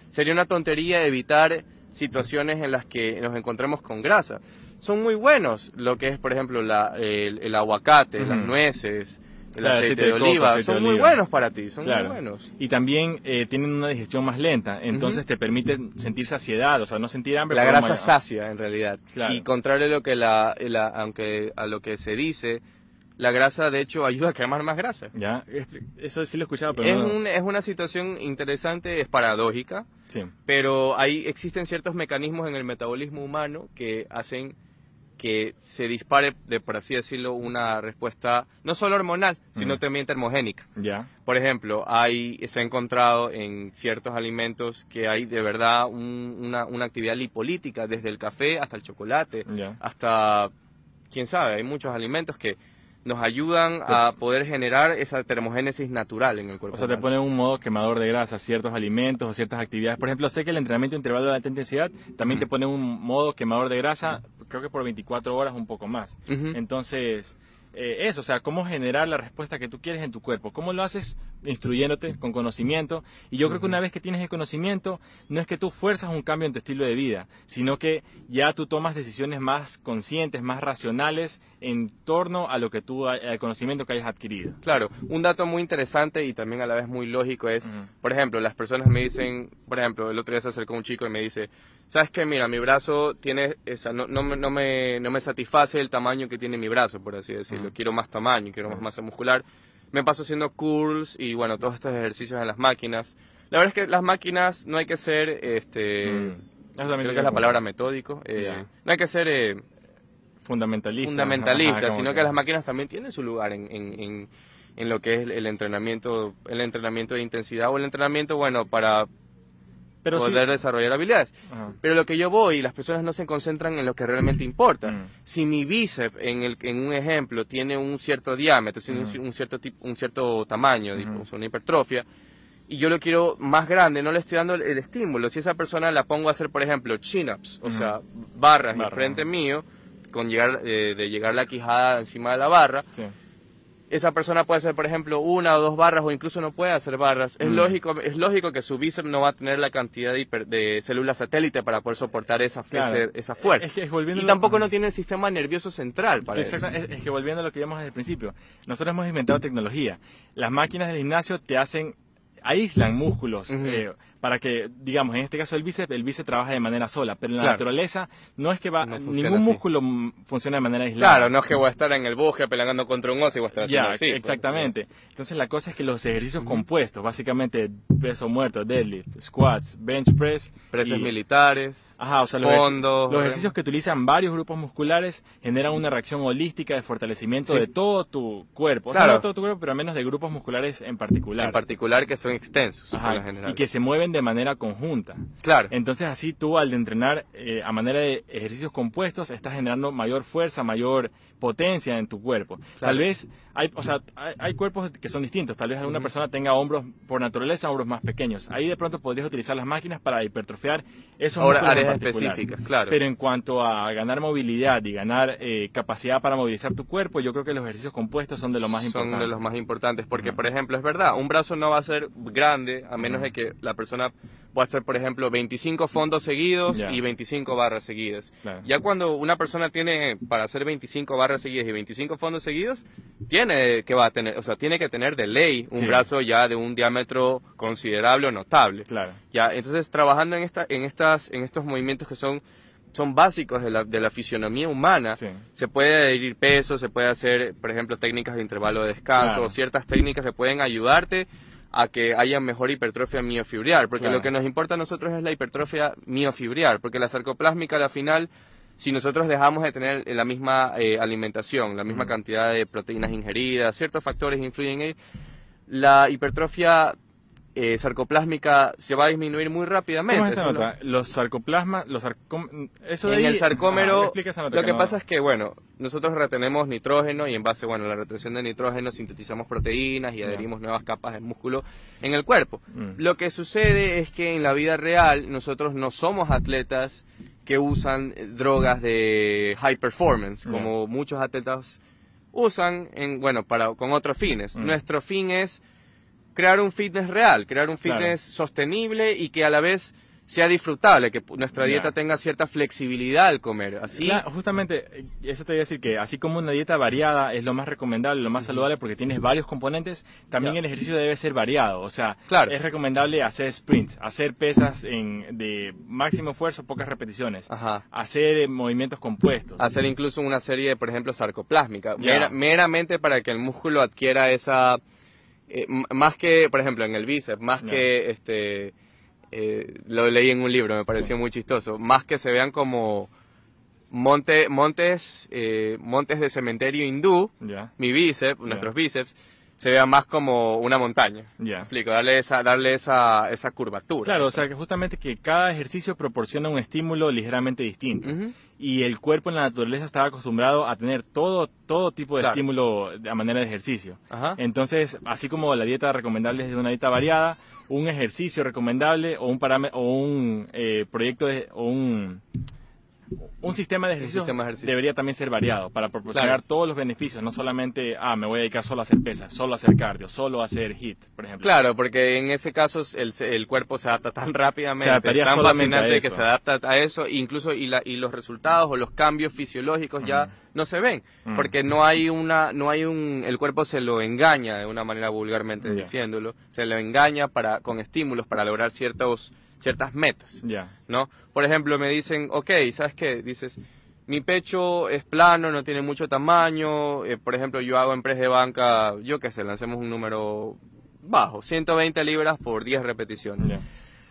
sería una tontería evitar situaciones en las que nos encontremos con grasa son muy buenos. Lo que es, por ejemplo, la, el, aguacate, las nueces, el aceite, de, oliva, son muy buenos para ti, son muy buenos. Y también eh, tienen una digestión más lenta, entonces te permiten sentir saciedad, o sea, no sentir hambre. La grasa sacia, en realidad. Y contrario a lo que la, aunque a lo que se dice, la grasa de hecho [laughs] ayuda a quemar más grasa. Ya, eso sí lo he escuchado, pero es, un, es una situación interesante, es paradójica, sí. pero ahí existen ciertos mecanismos en el metabolismo humano que hacen que se dispare, de, por así decirlo, una respuesta no solo hormonal, sino también termogénica. Ya. Por ejemplo, hay, se ha encontrado en ciertos alimentos que hay de verdad una, una, actividad lipolítica, desde el café hasta el chocolate, hasta, quién sabe, hay muchos alimentos que nos ayudan a poder generar esa termogénesis natural en el cuerpo. O sea, te pone un modo quemador de grasa, ciertos alimentos o ciertas actividades. Por ejemplo, sé que el entrenamiento intervalo de alta intensidad también te pone un modo quemador de grasa, creo que por 24 horas un poco más. Entonces, eh, eso, o sea, cómo generar la respuesta que tú quieres en tu cuerpo. ¿Cómo lo haces instruyéndote con conocimiento. Y yo creo que una vez que tienes el conocimiento, no es que tú fuerzas un cambio en tu estilo de vida, sino que ya tú tomas decisiones más conscientes, más racionales en torno a lo que tú, al conocimiento que hayas adquirido. Claro, un dato muy interesante y también a la vez muy lógico es, por ejemplo, las personas me dicen, por ejemplo, el otro día se acercó un chico y me dice, ¿sabes qué? Mira, mi brazo tiene, esa, no, no, no, me, no me satisface el tamaño que tiene mi brazo, por así decirlo. Quiero más tamaño, quiero más masa muscular me paso haciendo curls y bueno, todos estos ejercicios en las máquinas. La verdad es que las máquinas no hay que ser, este, mm. creo que es la palabra metódico, eh, no hay que ser eh, fundamentalista, fundamentalista sino que... las máquinas también tienen su lugar en, en, en lo que es el entrenamiento, el entrenamiento de intensidad o el entrenamiento, bueno, para poder desarrollar habilidades. Pero lo que yo voy, las personas no se concentran en lo que realmente importa. Mm. Si mi bíceps, en, el, en un ejemplo, tiene un cierto diámetro, mm. un, cierto tipo, un cierto tamaño, una hipertrofia, y yo lo quiero más grande, no le estoy dando el, estímulo. Si esa persona la pongo a hacer, por ejemplo, chin-ups, o sea, barras en frente mío, con llegar, eh, de llegar la quijada encima de la barra, esa persona puede hacer, por ejemplo, una o dos barras o incluso no puede hacer barras. Es, mm. lógico, es lógico que su bíceps no va a tener la cantidad de, de células satélite para poder soportar esa, esa fuerza. y tampoco no tiene el sistema nervioso central para Es, es, que volviendo a lo que vimos desde el principio, nosotros hemos inventado tecnología. Las máquinas del gimnasio te hacen aíslan músculos eh, para que, digamos, en este caso el bíceps, el bíceps trabaja de manera sola, pero en la naturaleza no es que va, ningún músculo funciona de manera aislada. Claro, no es que voy a estar en el bosque peleando contra un oso y voy a estar haciendo así. Pues. Exactamente. Entonces la cosa es que los ejercicios compuestos, básicamente peso muerto, deadlift, squats, bench press, preses militares, ajá, o sea, los, fondos, los ejercicios que utilizan varios grupos musculares generan una reacción holística de fortalecimiento de todo tu cuerpo, o sea, no todo tu cuerpo, pero al menos de grupos musculares en particular. En particular que son extensos. y que se mueven de manera conjunta. Claro. Entonces así tú al entrenar eh, a manera de ejercicios compuestos estás generando mayor fuerza, mayor potencia en tu cuerpo. Tal vez hay, o sea, hay, cuerpos que son distintos. Tal vez alguna persona tenga hombros por naturaleza, hombros más pequeños. Ahí de pronto podrías utilizar las máquinas para hipertrofiar esos Ahora, áreas específicas, claro. Pero en cuanto a ganar movilidad y ganar eh, capacidad para movilizar tu cuerpo, yo creo que los ejercicios compuestos son de los más importantes. Son de los más importantes porque, por ejemplo, es verdad, un brazo no va a ser grande a menos de que la persona pueda hacer, por ejemplo, 25 fondos seguidos y 25 barras seguidas. Ya cuando una persona tiene para hacer 25 barras seguidas y 25 fondos seguidos, tiene que va a tener, o sea, tiene que tener de ley un brazo ya de un diámetro considerable o notable. Claro. Ya, entonces trabajando en esta, en estas, en estos movimientos que son son básicos de la, de la fisionomía humana. Se puede adherir peso, se puede hacer, por ejemplo, técnicas de intervalo de descanso, o ciertas técnicas que pueden ayudarte a que haya mejor hipertrofia miofibrial, porque lo que nos importa a nosotros es la hipertrofia miofibrial, porque la sarcoplásmica al final si nosotros dejamos de tener la misma eh, alimentación, la misma cantidad de proteínas ingeridas, ciertos factores influyen en la hipertrofia eh, sarcoplásmica se va a disminuir muy rápidamente. ¿Cómo se nota? Los sarcoplasmas, los eso en el sarcómero, lo que pasa es que, bueno, nosotros retenemos nitrógeno y en base, bueno, a la retención de nitrógeno sintetizamos proteínas y adherimos nuevas capas de músculo en el cuerpo. Mm. Lo que sucede es que en la vida real nosotros no somos atletas que usan drogas de high performance, como muchos atletas usan en, bueno, para, con otros fines. Mm. Nuestro fin es crear un fitness real, crear un fitness sostenible y que a la vez sea disfrutable, que nuestra dieta tenga cierta flexibilidad al comer. Así. justamente, eh, eso te voy a decir que así como una dieta variada es lo más recomendable, lo más saludable porque tienes varios componentes, también el ejercicio debe ser variado. O sea, es recomendable hacer sprints, hacer pesas en, de máximo esfuerzo, pocas repeticiones, hacer eh, movimientos compuestos. Hacer incluso una serie de, por ejemplo, sarcoplásmica, meramente para que el músculo adquiera esa... Eh, más que, por ejemplo, en el bíceps, más que este eh, lo leí en un libro, me pareció muy chistoso, más que se vean como monte, montes, eh, montes de cementerio hindú, mi bíceps, nuestros bíceps, se vea más como una montaña. Ya. Explico, darle esa, darle esa, esa curvatura. Claro, o sea, que justamente que cada ejercicio proporciona un estímulo ligeramente distinto. Y el cuerpo en la naturaleza está acostumbrado a tener todo, todo tipo de estímulo a manera de ejercicio. Entonces, así como la dieta recomendable es una dieta variada, un ejercicio recomendable o un, o un eh, proyecto de, o un un sistema de ejercicio, debería también ser variado para proporcionar todos los beneficios, no solamente, ah, me voy a dedicar solo a hacer pesas, solo a hacer cardio, solo a hacer hit, por ejemplo. Claro, porque en ese caso el, el cuerpo se adapta tan rápidamente, tan fascinante que se adapta a eso, incluso y, la, y los resultados o los cambios fisiológicos ya no se ven, porque no hay una, no hay un, el cuerpo se lo engaña de una manera vulgarmente diciéndolo, se lo engaña para, con estímulos para lograr ciertos ciertas metas, ya ¿no? Por ejemplo, me dicen, ok, ¿sabes qué? Dices, mi pecho es plano, no tiene mucho tamaño, eh, por ejemplo, yo hago en press de banca, yo qué sé, lancemos un número bajo, 120 libras por 10 repeticiones.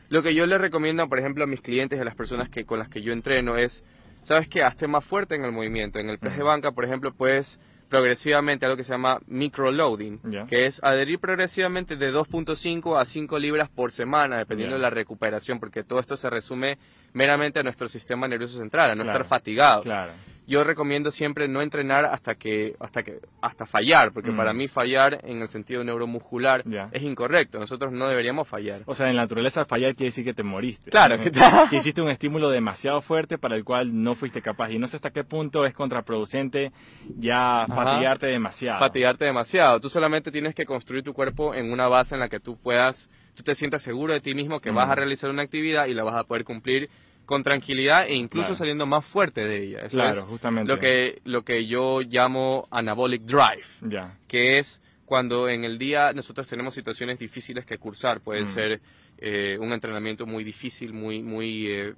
Lo que yo le recomiendo, por ejemplo, a mis clientes, a las personas que, con las que yo entreno es, ¿sabes qué? Hazte más fuerte en el movimiento. En el press de banca, por ejemplo, puedes progresivamente algo que se llama microloading, que es adherir progresivamente de 2.5 a 5 libras por semana, dependiendo de la recuperación, porque todo esto se resume meramente a nuestro sistema nervioso central, a no estar fatigados. Claro yo recomiendo siempre no entrenar hasta que hasta que hasta fallar porque para mm. mí fallar en el sentido neuromuscular es incorrecto. Nosotros no deberíamos fallar. O sea en la naturaleza fallar quiere decir que te moriste. Claro que, que hiciste un estímulo demasiado fuerte para el cual no fuiste capaz. Y no sé hasta qué punto es contraproducente ya fatigarte demasiado. Fatigarte demasiado. Tú solamente tienes que construir tu cuerpo en una base en la que tú puedas tú te sientas seguro de ti mismo que vas a mm. realizar una actividad y la vas a poder cumplir con tranquilidad e incluso saliendo más fuerte de ella. claro, justamente. Lo que, lo que yo llamo anabolic drive, ya. que es cuando en el día nosotros tenemos situaciones difíciles que cursar. Puede mm. ser eh, un entrenamiento muy difícil, muy, muy, eh,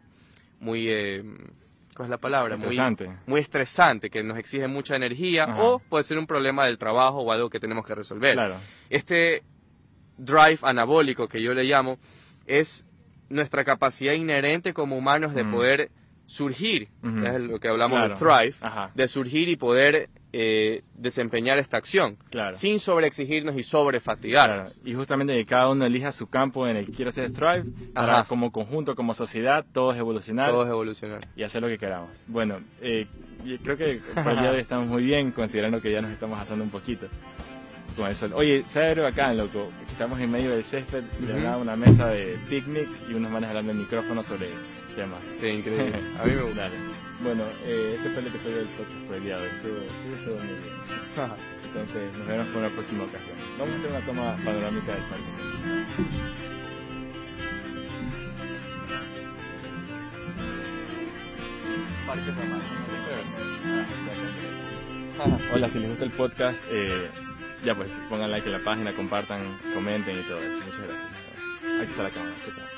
muy, eh, ¿cuál es la palabra? Estresante. Muy, estresante, que nos exige mucha energía, o puede ser un problema del trabajo o algo que tenemos que resolver. Claro. Este drive anabólico que yo le llamo es nuestra capacidad inherente como humanos de mm. poder surgir, es lo que hablamos de thrive, de surgir y poder eh, desempeñar esta acción, sin sobreexigirnos y sobrefatigarnos. Claro. Y justamente que cada uno elija su campo en el que quiere hacer thrive, para como conjunto, como sociedad, todos evolucionar. Todos evolucionar. Y hacer lo que queramos. Bueno, eh, creo que [laughs] por el día de hoy estamos muy bien, considerando que ya nos estamos asando un poquito con el sol. Oye, ¿sabes acá, loco? Estamos en medio del césped, uh una mesa de picnic y unos manes hablando en micrófono sobre temas. Sí, increíble. [laughs] A mí me gusta. Bueno, eh, este fue el episodio del podcast por el día de hoy. Estuvo, muy bien. [laughs] Entonces, nos vemos en una próxima ocasión. Vamos a hacer una toma panorámica del parque. [laughs] Hola, si les gusta el podcast, eh, ya pues, pongan like en la página, compartan, comenten y todo eso. Muchas gracias. Aquí está la cámara. Chao, chao.